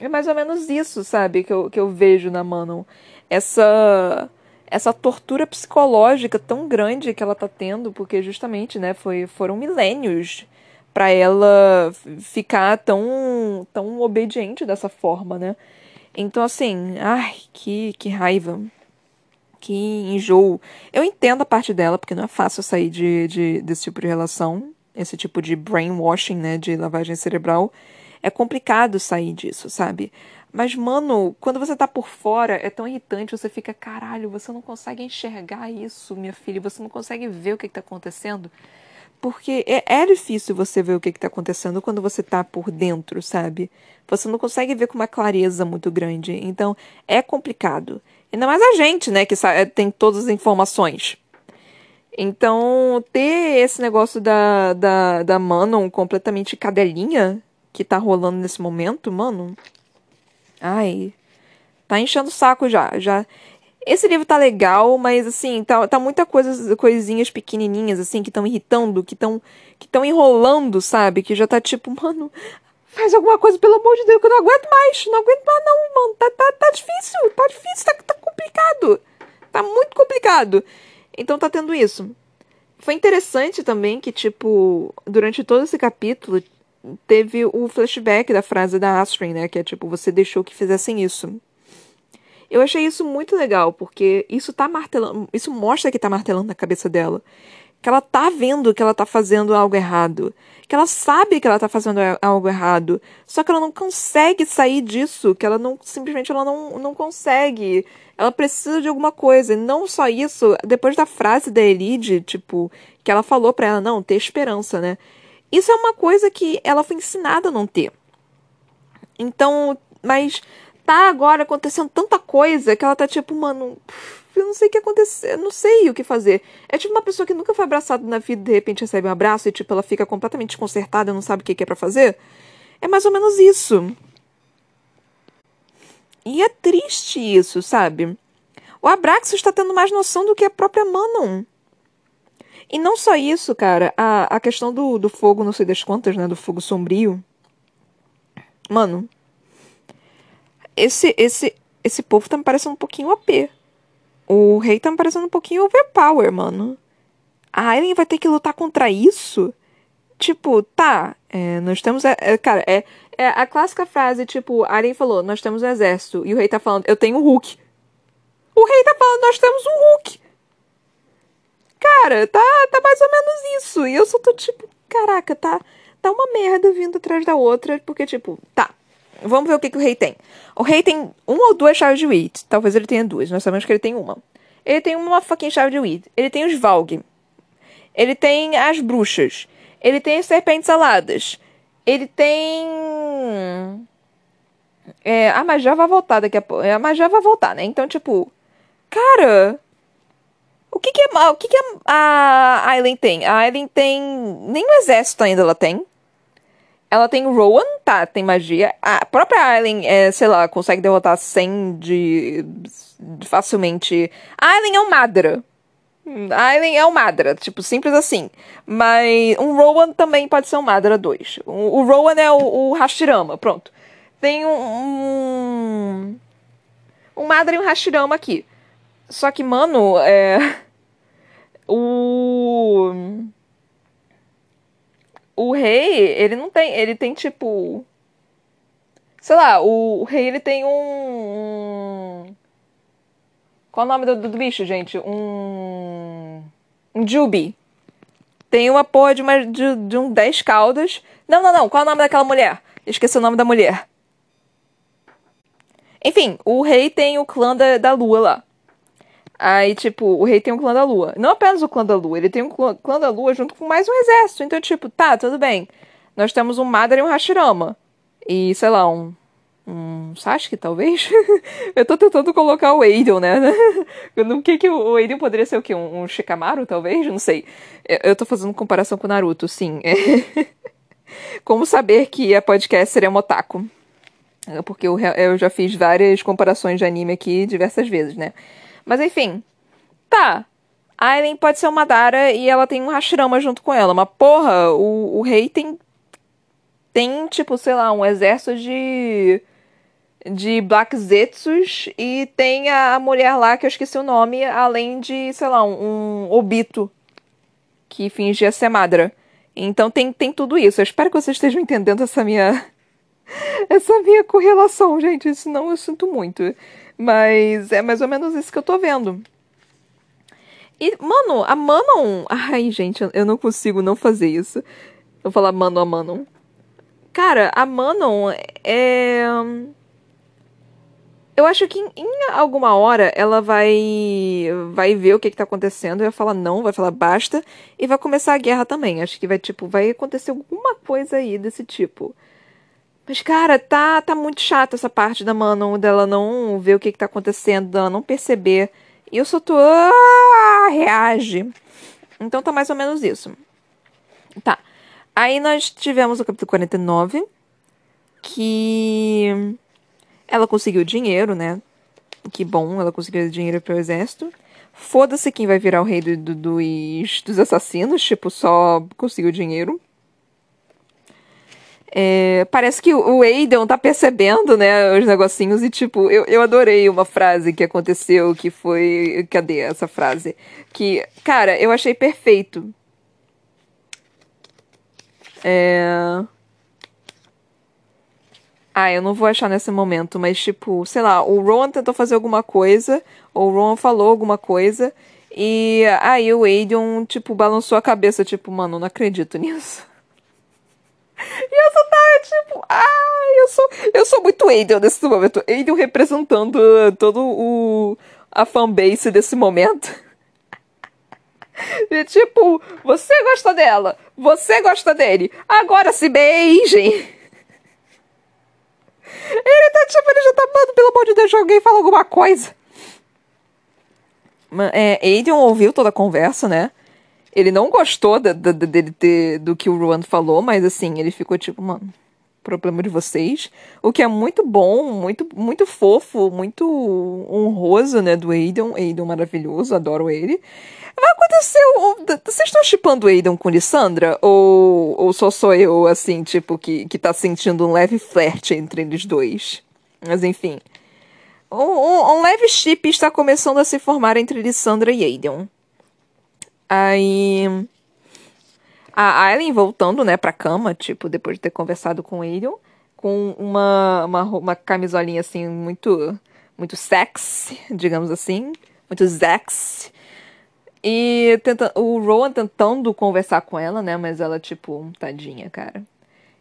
é mais ou menos isso, sabe, que eu, que eu vejo na Manon. Essa essa tortura psicológica tão grande que ela tá tendo, porque justamente, né, foi, foram milênios para ela ficar tão tão obediente dessa forma, né? Então assim, ai, que que raiva que enjoo. Eu entendo a parte dela, porque não é fácil sair de, de, desse tipo de relação, esse tipo de brainwashing, né, de lavagem cerebral. É complicado sair disso, sabe? Mas, mano, quando você tá por fora, é tão irritante, você fica, caralho, você não consegue enxergar isso, minha filha, você não consegue ver o que, que tá acontecendo. Porque é, é difícil você ver o que, que tá acontecendo quando você tá por dentro, sabe? Você não consegue ver com uma clareza muito grande. Então, é complicado. Ainda mais a gente, né, que tem todas as informações. Então, ter esse negócio da, da, da Manon completamente cadelinha que tá rolando nesse momento, mano. Ai. Tá enchendo o saco já. já Esse livro tá legal, mas assim, tá, tá muita coisa, coisinhas pequenininhas, assim, que estão irritando, que estão que tão enrolando, sabe? Que já tá tipo, mano, Faz alguma coisa, pelo amor de Deus, que eu não aguento mais. Não aguento mais, não, mano. Tá, tá, tá difícil, tá difícil, tá, tá complicado. Tá muito complicado. Então tá tendo isso. Foi interessante também que, tipo, durante todo esse capítulo, teve o flashback da frase da Astrid, né? Que é tipo, você deixou que fizessem isso. Eu achei isso muito legal, porque isso tá martelando. Isso mostra que tá martelando na cabeça dela. Que ela tá vendo que ela tá fazendo algo errado, que ela sabe que ela tá fazendo algo errado, só que ela não consegue sair disso, que ela não simplesmente ela não, não consegue. Ela precisa de alguma coisa, e não só isso, depois da frase da Elide, tipo, que ela falou para ela, não, ter esperança, né? Isso é uma coisa que ela foi ensinada a não ter. Então, mas tá agora acontecendo tanta coisa que ela tá tipo, mano, eu não sei o que acontecer, não sei o que fazer. É tipo uma pessoa que nunca foi abraçada na vida de repente recebe um abraço e tipo ela fica completamente desconcertada, não sabe o que é para fazer. É mais ou menos isso. E é triste isso, sabe? O Abraxas está tendo mais noção do que a própria Manon. E não só isso, cara, a, a questão do, do fogo, não sei das quantas, né? Do fogo sombrio. Mano, esse, esse, esse povo tá me parecendo um pouquinho OP. O rei tá me parecendo um pouquinho overpower, mano. A Aileen vai ter que lutar contra isso? Tipo, tá, é, nós temos. É, cara, é, é a clássica frase, tipo, a Aileen falou, nós temos um exército. E o rei tá falando, eu tenho um Hulk. O rei tá falando, nós temos um Hulk. Cara, tá, tá mais ou menos isso. E eu só tô tipo, caraca, tá, tá uma merda vindo atrás da outra. Porque, tipo, tá, Vamos ver o que, que o rei tem. O rei tem uma ou duas chaves de weed. Talvez ele tenha duas. Nós sabemos que ele tem uma. Ele tem uma fucking chave de weed. Ele tem os Valg. Ele tem as bruxas. Ele tem as serpentes aladas. Ele tem. É, a magia vai voltar daqui a pouco. A magia vai voltar, né? Então, tipo. Cara. O que que, é, o que, que a Aileen tem? A Aileen tem. Nem o exército ainda ela tem. Ela tem Rowan, tá, tem magia. A própria Aileen, é, sei lá, consegue derrotar 100 de, de facilmente. A Aileen é um Madra. A Aileen é um Madra, tipo, simples assim. Mas um Rowan também pode ser um Madra 2. O, o Rowan é o, o Hashirama, pronto. Tem um, um. Um Madra e um Hashirama aqui. Só que, mano, é. O o rei, ele não tem. Ele tem tipo. Sei lá, o, o rei ele tem um. Qual é o nome do, do, bicho, gente? Um. Um Jubi. Tem uma porra de, uma, de, de um 10 caudas. Não, não, não. Qual é o nome daquela mulher? Esqueci o nome da mulher. Enfim, o rei tem o clã da, da lua lá. Aí, tipo, o rei tem um clã da lua. Não apenas o clã da lua, ele tem um clã, da lua junto com mais um exército. Então, tipo, tá, tudo bem. Nós temos um Madara e um Hashirama. E, sei lá, um. Um Sasuke, talvez? eu tô tentando colocar o Aiden, né? O que que o Aiden poderia ser o quê? Um, Shikamaru, talvez? Não sei. Eu, tô fazendo comparação com o Naruto, sim. Como saber que a podcast seria um otaku? Porque eu já fiz várias comparações de anime aqui diversas vezes, né? Mas enfim. Tá. A Aileen pode ser uma Dara e ela tem um Hashirama junto com ela. Mas porra, o, o rei tem. Tem, tipo, sei lá, um exército de. De Black Zetsus e tem a mulher lá que eu esqueci o nome, além de, sei lá, um, um Obito que fingia ser Madra. Então tem, tem tudo isso. Eu espero que vocês estejam entendendo essa minha. essa minha correlação, gente. Senão eu sinto muito. Mas é mais ou menos isso que eu tô vendo. E, mano, a Manon. Ai, gente, eu não consigo não fazer isso. Vou falar Manon a Manon. Cara, a Manon é. Eu acho que em, em, alguma hora ela vai vai ver o que, que tá acontecendo e vai falar não, vai falar basta e vai começar a guerra também. Acho que vai tipo vai acontecer alguma coisa aí desse tipo. Mas, cara, tá, tá muito chato essa parte da Manon, dela não ver o que, que tá acontecendo, dela não perceber. E só tô. Ah, reage. Então tá mais ou menos isso. Tá. Aí nós tivemos o capítulo 49, que ela conseguiu dinheiro, né? Que bom, ela conseguiu dinheiro pro exército. Foda-se quem vai virar o rei do, do, dos, dos assassinos, tipo, só conseguiu dinheiro. É, parece que o Aiden tá percebendo, né, os negocinhos e, tipo, eu, eu adorei uma frase que aconteceu que foi. Cadê essa frase? Que, cara, eu achei perfeito. É. Ah, eu não vou achar nesse momento, mas, tipo, sei lá, o Rowan tentou fazer alguma coisa, ou o Rowan falou alguma coisa, E aí o Aiden, tipo, balançou a cabeça, tipo, mano, não acredito nisso. E eu só tava tipo, ah, eu sou, eu sou muito Aiden nesse momento. Aiden representando todo o a fanbase desse momento. E tipo, você gosta dela, você gosta dele, agora se beijem. Ele tá tipo, ele já tá, mano, pelo amor de Deus, alguém fala alguma coisa. É, Aiden ouviu toda a conversa, né? Ele não gostou dele ter, do que o Ruan falou, mas assim, ele ficou tipo, mano, problema de vocês. O que é muito bom, muito, muito fofo, muito honroso, né, do Aiden. Aiden maravilhoso, adoro ele. Vai acontecer. Vocês estão chipando o Aiden com Lissandra? Ou, ou só sou eu, assim, tipo, que, que tá sentindo um leve flerte entre eles dois? Mas enfim. Um, um, um leve chip está começando a se formar entre Lissandra e Aiden. Aí. A Aileen voltando, né, pra cama, tipo, depois de ter conversado com ele, com uma, uma, uma camisolinha, assim, muito, muito sexy, digamos assim, muito sexy. E tenta, o Rowan tentando conversar com ela, né, mas ela, tipo, tadinha, cara.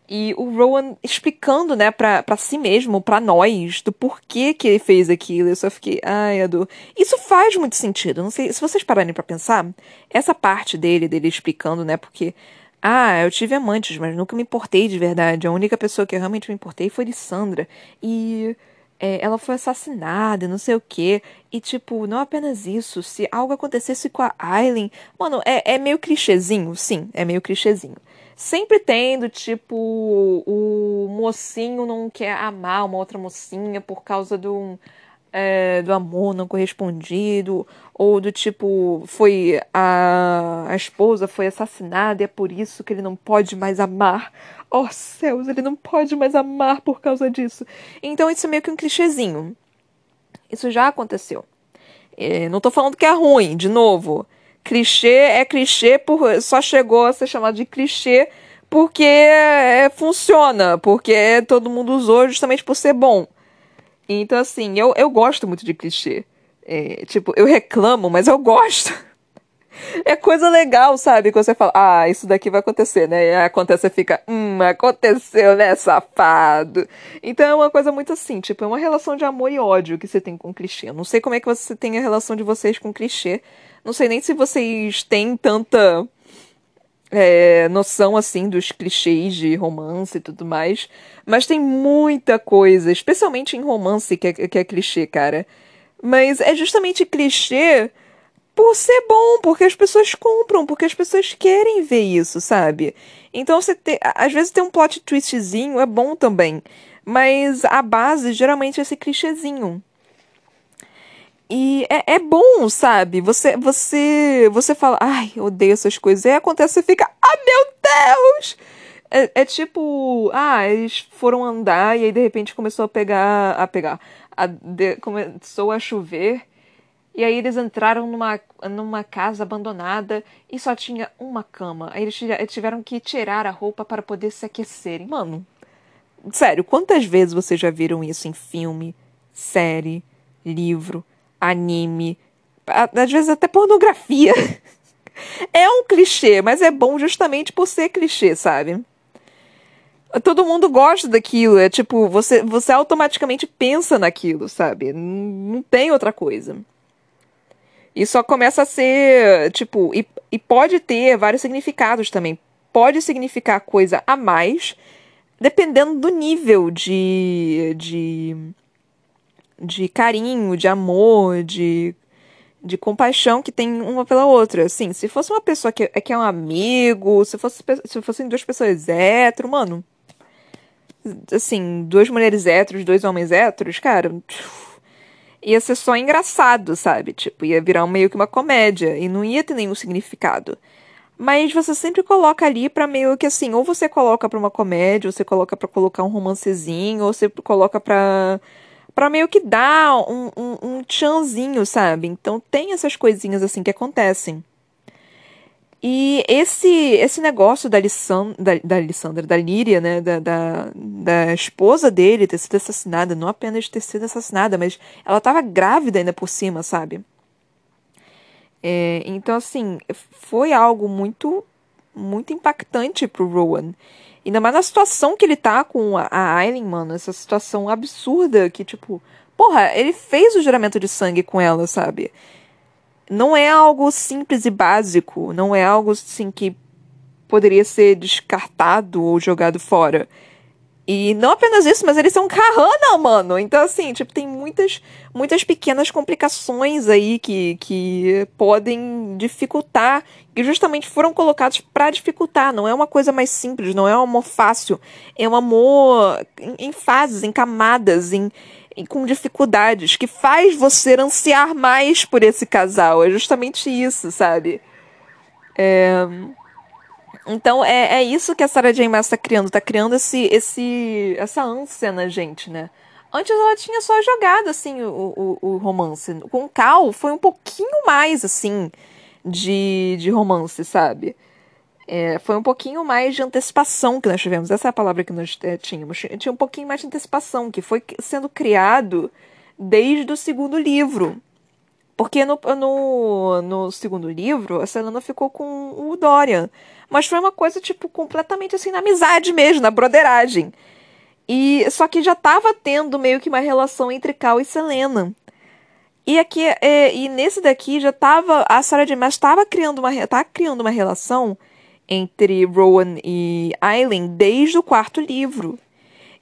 E o Rowan explicando, né, pra, pra si mesmo, pra nós, do porquê que ele fez aquilo. Eu só fiquei, ai, Adu. Isso faz muito sentido. Não sei, se vocês pararem para pensar, essa parte dele, dele explicando, né, porque. Ah, eu tive amantes, mas nunca me importei de verdade. A única pessoa que eu realmente me importei foi Sandra. E é, ela foi assassinada, não sei o quê. E, tipo, não apenas isso, se algo acontecesse com a Aileen. Mano, é, é meio clichêzinho, sim, é meio clichêzinho sempre tendo, tipo, o mocinho não quer amar uma outra mocinha por causa do, é, do amor não correspondido, ou do tipo, foi a, a esposa foi assassinada e é por isso que ele não pode mais amar. Oh céus, ele não pode mais amar por causa disso. Então isso é meio que um clichêzinho. Isso já aconteceu. É, não tô falando que é ruim, de novo clichê é clichê por só chegou a ser chamado de clichê porque é, funciona, porque todo mundo usou justamente por ser bom. Então, assim, eu, eu gosto muito de clichê. É, tipo, eu reclamo, mas eu gosto. É coisa legal, sabe? Que você fala, ah, isso daqui vai acontecer, né? E acontece e fica, hum, aconteceu, né, safado? Então é uma coisa muito assim, tipo, é uma relação de amor e ódio que você tem com clichê. Eu não sei como é que você tem a relação de vocês com clichê, não sei nem se vocês têm tanta é, noção assim dos clichês de romance e tudo mais. Mas tem muita coisa, especialmente em romance, que é, que é clichê, cara. Mas é justamente clichê por ser bom, porque as pessoas compram, porque as pessoas querem ver isso, sabe? Então você ter, às vezes tem um plot twistzinho é bom também, mas a base geralmente é esse clichêzinho. E é, é bom, sabe? Você você você fala, ai, odeio essas coisas. Aí acontece e fica, ah, meu Deus! É, é, tipo, ah, eles foram andar e aí de repente começou a pegar, a pegar, a, de, começou a chover e aí eles entraram numa, numa casa abandonada e só tinha uma cama. Aí eles tiveram que tirar a roupa para poder se aquecerem. Mano, sério, quantas vezes vocês já viram isso em filme, série, livro? Anime, às vezes até pornografia. É um clichê, mas é bom justamente por ser clichê, sabe? Todo mundo gosta daquilo, é tipo, você, você automaticamente pensa naquilo, sabe? Não tem outra coisa. E só começa a ser, tipo, e, e pode ter vários significados também. Pode significar coisa a mais, dependendo do nível de, de de carinho, de amor, de, de compaixão que tem uma pela outra. Assim, se fosse uma pessoa que, que é um amigo, se, fosse, se fossem duas pessoas hétero, mano. Assim, duas mulheres héteros, dois homens héteros, cara. Ia ser só engraçado, sabe? Tipo, ia virar meio que uma comédia e não ia ter nenhum significado. Mas você sempre coloca ali para meio que assim, ou você coloca para uma comédia, ou você coloca para colocar um romancezinho, ou você coloca para para meio que dar um, um, um tchanzinho, sabe? Então tem essas coisinhas assim que acontecem. E esse esse negócio da, Lissan, da, da Lissandra, da Líria, né, da, da, da, esposa dele ter sido assassinada, não apenas ter sido assassinada, mas ela estava grávida ainda por cima, sabe? É, então, assim, foi algo muito, muito impactante pro Rowan. Ainda mais na situação que ele tá com a, Aileen, mano. Essa situação absurda que, tipo, porra, ele fez o juramento de sangue com ela, sabe? Não é algo simples e básico. Não é algo, assim, que poderia ser descartado ou jogado fora. E não apenas isso, mas eles são Kahana, mano. Então, assim, tipo, tem muitas, muitas pequenas complicações aí que, que podem dificultar, que justamente foram colocados para dificultar. Não é uma coisa mais simples, não é um amor fácil. É um amor em, em fases, em camadas, em, em, com dificuldades, que faz você ansiar mais por esse casal. É justamente isso, sabe? É. Então é, é isso que a Sarah J. Maas está criando, está criando esse, esse, essa ânsia na gente, né? Antes ela tinha só jogado, assim, o, o, o romance. Com Cal foi um pouquinho mais, assim, de, de romance, sabe? É, foi um pouquinho mais de antecipação que nós tivemos. Essa é a palavra que nós é, tínhamos. Tinha um pouquinho mais de antecipação, que foi sendo criado desde o segundo livro. Porque no, no, no segundo livro, a Selena ficou com o Dorian. Mas foi uma coisa, tipo, completamente assim, na amizade mesmo, na broderagem. E só que já tava tendo meio que uma relação entre Cal e Selena. E aqui, é, e nesse daqui já tava. A Sarah J. Maas estava criando uma, tá criando uma relação entre Rowan e Aileen desde o quarto livro.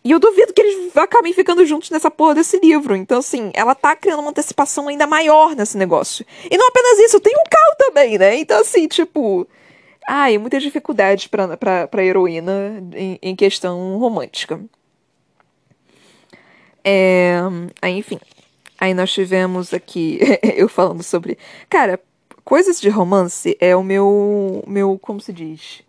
E eu duvido que eles acabem ficando juntos nessa porra desse livro. Então, assim, ela tá criando uma antecipação ainda maior nesse negócio. E não apenas isso, tem o Cal também, né? Então, assim, tipo. Ai, muitas dificuldades pra, pra heroína em, em questão romântica. É, aí, enfim. Aí nós tivemos aqui eu falando sobre. Cara, coisas de romance é o meu. meu como se diz?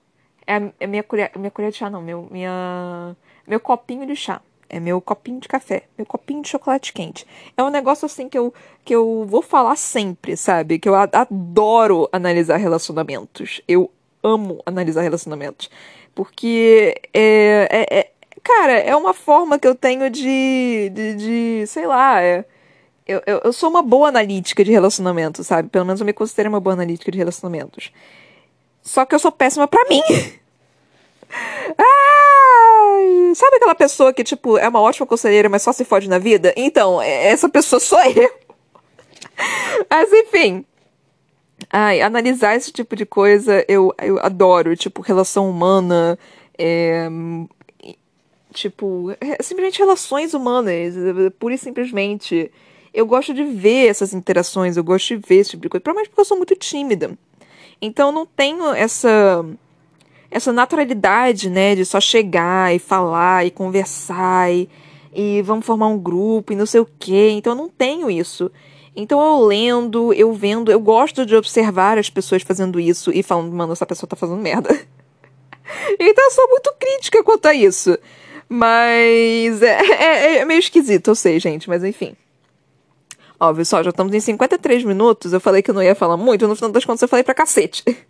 É a, é minha colher, minha colher de chá, não. Meu, minha, meu copinho de chá. É meu copinho de café, meu copinho de chocolate quente. É um negócio assim que eu, que eu vou falar sempre, sabe? Que eu adoro analisar relacionamentos. Eu amo analisar relacionamentos. Porque é, é, é, cara, é uma forma que eu tenho de, de, de sei lá, é, eu, eu, eu, sou uma boa analítica de relacionamentos, sabe? Pelo menos eu me considero uma boa analítica de relacionamentos. Só que eu sou péssima pra mim. Sabe aquela pessoa que, tipo, é uma ótima conselheira, mas só se fode na vida? Então, é, essa pessoa sou eu. Mas enfim, Ai, analisar esse tipo de coisa eu, eu adoro, tipo, relação humana, é, tipo, é, simplesmente relações humanas, pura e simplesmente. Eu gosto de ver essas interações, eu gosto de ver esse tipo de coisa, provavelmente porque eu sou muito tímida. Então eu não tenho essa essa naturalidade, né, de só chegar e falar e conversar e, e vamos formar um grupo e não sei o quê. Então eu não tenho isso. Então eu lendo, eu vendo, eu gosto de observar as pessoas fazendo isso e falando, mano, essa pessoa tá fazendo merda. então eu sou muito crítica quanto a isso. Mas é, é, é meio esquisito, eu sei, gente, mas enfim. Óbvio, só, já estamos em 53 minutos. Eu falei que eu não ia falar muito, no final das contas eu falei pra cacete.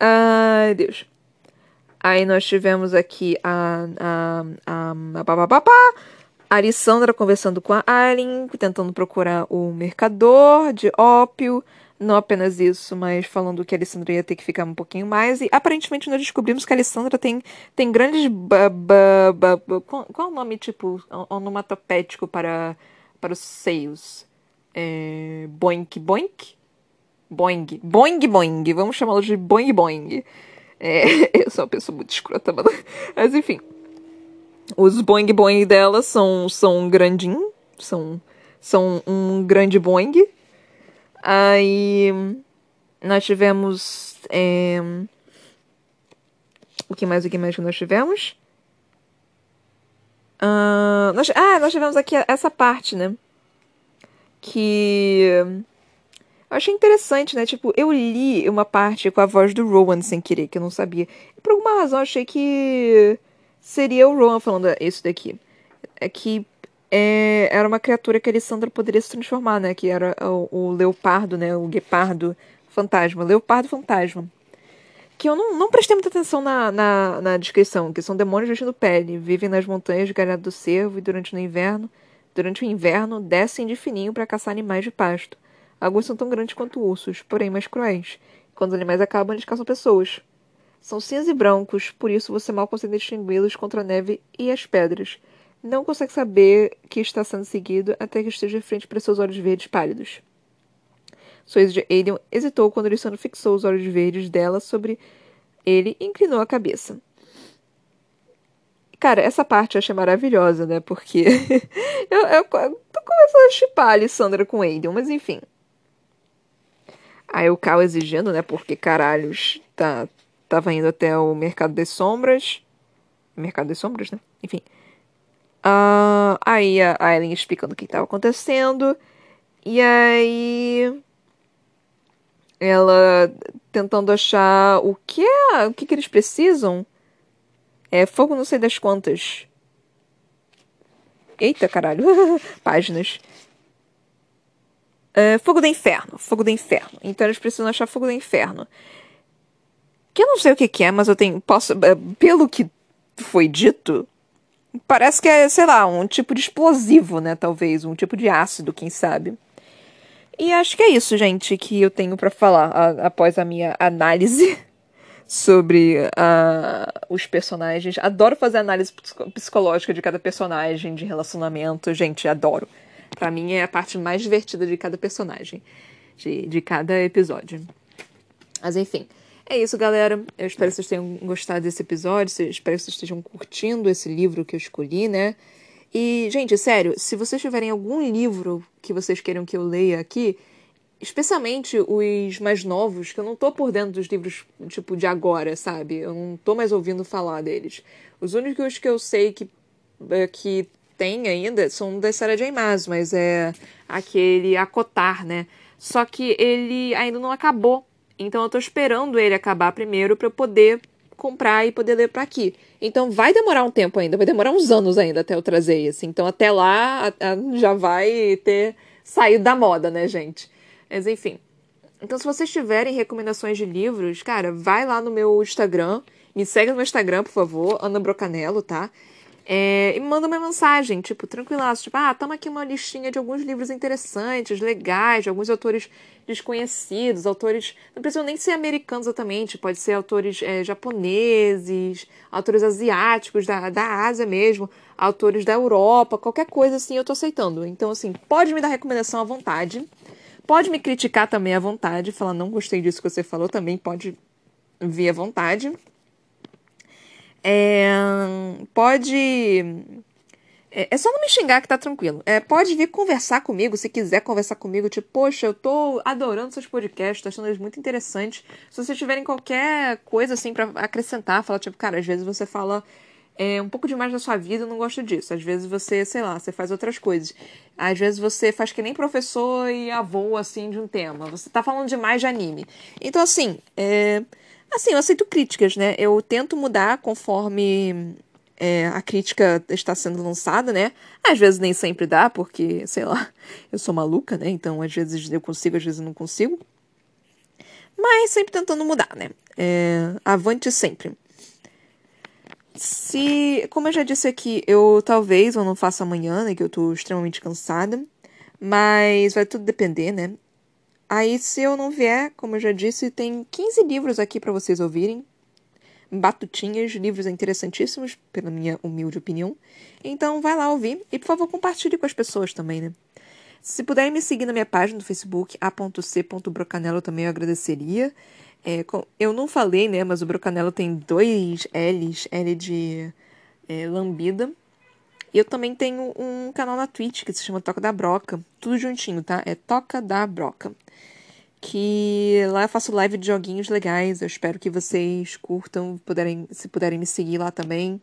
Ai, Deus. Aí nós tivemos aqui a. a. a. a, a, a, a a Alissandra conversando com a Aileen, tentando procurar o mercador de ópio. Não apenas isso, mas falando que a Alessandra ia ter que ficar um pouquinho mais. E aparentemente nós descobrimos que a Alessandra tem, tem grandes. Ba, ba, ba, qual, qual é o nome, tipo, onomatopético para, para os seios? É, boink boink? Boing. Boing boing. Vamos chamá-lo de boing boing. É, eu sou uma pessoa muito escrota, mano. Mas enfim. Os boing boing dela são, são grandinho, são, são um grande boing. Aí nós tivemos. É... O que mais, o que mais que nós tivemos? Uh, nós, ah, nós tivemos aqui essa parte, né? Que. Eu achei interessante, né? Tipo, eu li uma parte com a voz do Rowan sem querer, que eu não sabia. E por alguma razão eu achei que seria o Rowan falando isso daqui. É que é, era uma criatura que a Alessandra poderia se transformar, né? Que era o, o leopardo, né? O guepardo fantasma. Leopardo fantasma. Que eu não, não prestei muita atenção na, na, na descrição, que são demônios vestindo pele, vivem nas montanhas de galhado do cervo e durante o inverno, durante o inverno, descem de fininho para caçar animais de pasto. Alguns são tão grandes quanto ursos, porém mais cruéis. Quando os animais acabam, eles caçam pessoas. São cinza e brancos, por isso você mal consegue distingui-los contra a neve e as pedras. Não consegue saber que está sendo seguido até que esteja de frente para seus olhos verdes pálidos. Sorriso de Aiden hesitou quando Luciano fixou os olhos verdes dela sobre ele e inclinou a cabeça. Cara, essa parte eu achei maravilhosa, né? Porque eu, eu, eu tô começando a chipar a Alessandra com Aiden, mas enfim. Aí o Cal exigindo, né? Porque caralhos, tá, tava indo até o Mercado das Sombras. Mercado das Sombras, né? Enfim. Uh, aí a Aileen explicando o que estava acontecendo. E aí. Ela tentando achar o que é. O que, que eles precisam. É fogo não sei das quantas. Eita caralho. Páginas. É, fogo do inferno. Fogo do inferno. Então eles precisam achar fogo do inferno. Que eu não sei o que, que é, mas eu tenho. Posso. É, pelo que foi dito, Parece que é, sei lá, um tipo de explosivo, né? Talvez, um tipo de ácido, quem sabe. E acho que é isso, gente, que eu tenho para falar a, após a minha análise sobre os personagens. Adoro fazer análise psicológica de cada personagem, de relacionamento. Gente, adoro. Para mim é a parte mais divertida de cada personagem, de, de cada episódio. Mas enfim. É isso, galera. Eu espero que vocês tenham gostado desse episódio. Espero que vocês estejam curtindo esse livro que eu escolhi, né? E, gente, sério, se vocês tiverem algum livro que vocês queiram que eu leia aqui, especialmente os mais novos, que eu não tô por dentro dos livros, tipo, de agora, sabe? Eu não tô mais ouvindo falar deles. Os únicos que eu sei que, é, que tem ainda são da Sarah J. Maas, mas é aquele Acotar, né? Só que ele ainda não acabou então eu tô esperando ele acabar primeiro para eu poder comprar e poder ler para aqui. Então vai demorar um tempo ainda, vai demorar uns anos ainda até eu trazer esse. Então até lá a, a, já vai ter saído da moda, né, gente? Mas enfim. Então se vocês tiverem recomendações de livros, cara, vai lá no meu Instagram, me segue no meu Instagram, por favor, Ana Brocanello, tá? É, e manda uma mensagem, tipo, tranquilaço, tipo, ah, toma aqui uma listinha de alguns livros interessantes, legais, de alguns autores desconhecidos, autores, não precisam nem ser americanos exatamente, pode ser autores é, japoneses, autores asiáticos, da, da Ásia mesmo, autores da Europa, qualquer coisa assim eu tô aceitando. Então, assim, pode me dar recomendação à vontade, pode me criticar também à vontade, falar não gostei disso que você falou, também pode vir à vontade. É, pode. É, é, só não me xingar que tá tranquilo. É, pode vir conversar comigo se quiser conversar comigo. Tipo, poxa, eu tô adorando seus podcasts, tô achando eles muito interessantes. Se vocês tiverem qualquer coisa assim para acrescentar, fala, tipo, cara, às vezes você fala é, um pouco demais da sua vida, eu não gosto disso. Às vezes você, sei lá, você faz outras coisas. Às vezes você faz que nem professor e avô, assim, de um tema. Você tá falando demais de anime. Então, assim, é Assim, eu aceito críticas, né? Eu tento mudar conforme é, a crítica está sendo lançada, né? Às vezes nem sempre dá, porque, sei lá, eu sou maluca, né? Então, às vezes eu consigo, às vezes eu não consigo. Mas sempre tentando mudar, né? É, avante sempre. Se, como eu já disse aqui, eu talvez eu não faça amanhã, né? Que eu tô extremamente cansada. Mas vai tudo depender, né? Aí, se eu não vier, como eu já disse, tem 15 livros aqui para vocês ouvirem. Batutinhas, livros interessantíssimos, pela minha humilde opinião. Então, vai lá ouvir e, por favor, compartilhe com as pessoas também, né? Se puderem me seguir na minha página do Facebook, a.c.brocanelo, também eu agradeceria. É, eu não falei, né, mas o Brocanelo tem dois L's, L de é, lambida. E eu também tenho um canal na Twitch que se chama Toca da Broca. Tudo juntinho, tá? É Toca da Broca. Que lá eu faço live de joguinhos legais. Eu espero que vocês curtam, puderem, se puderem me seguir lá também.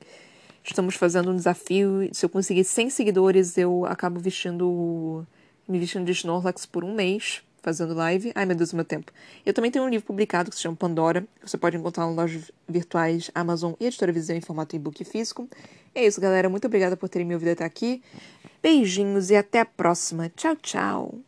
Estamos fazendo um desafio. Se eu conseguir 100 seguidores, eu acabo vestindo. me vestindo de Snorlax por um mês fazendo live. Ai, meu Deus, o meu tempo. Eu também tenho um livro publicado que se chama Pandora. Você pode encontrar em lojas virtuais Amazon e Editora Visão em formato e-book físico. É isso, galera. Muito obrigada por terem me ouvido até aqui. Beijinhos e até a próxima. Tchau, tchau.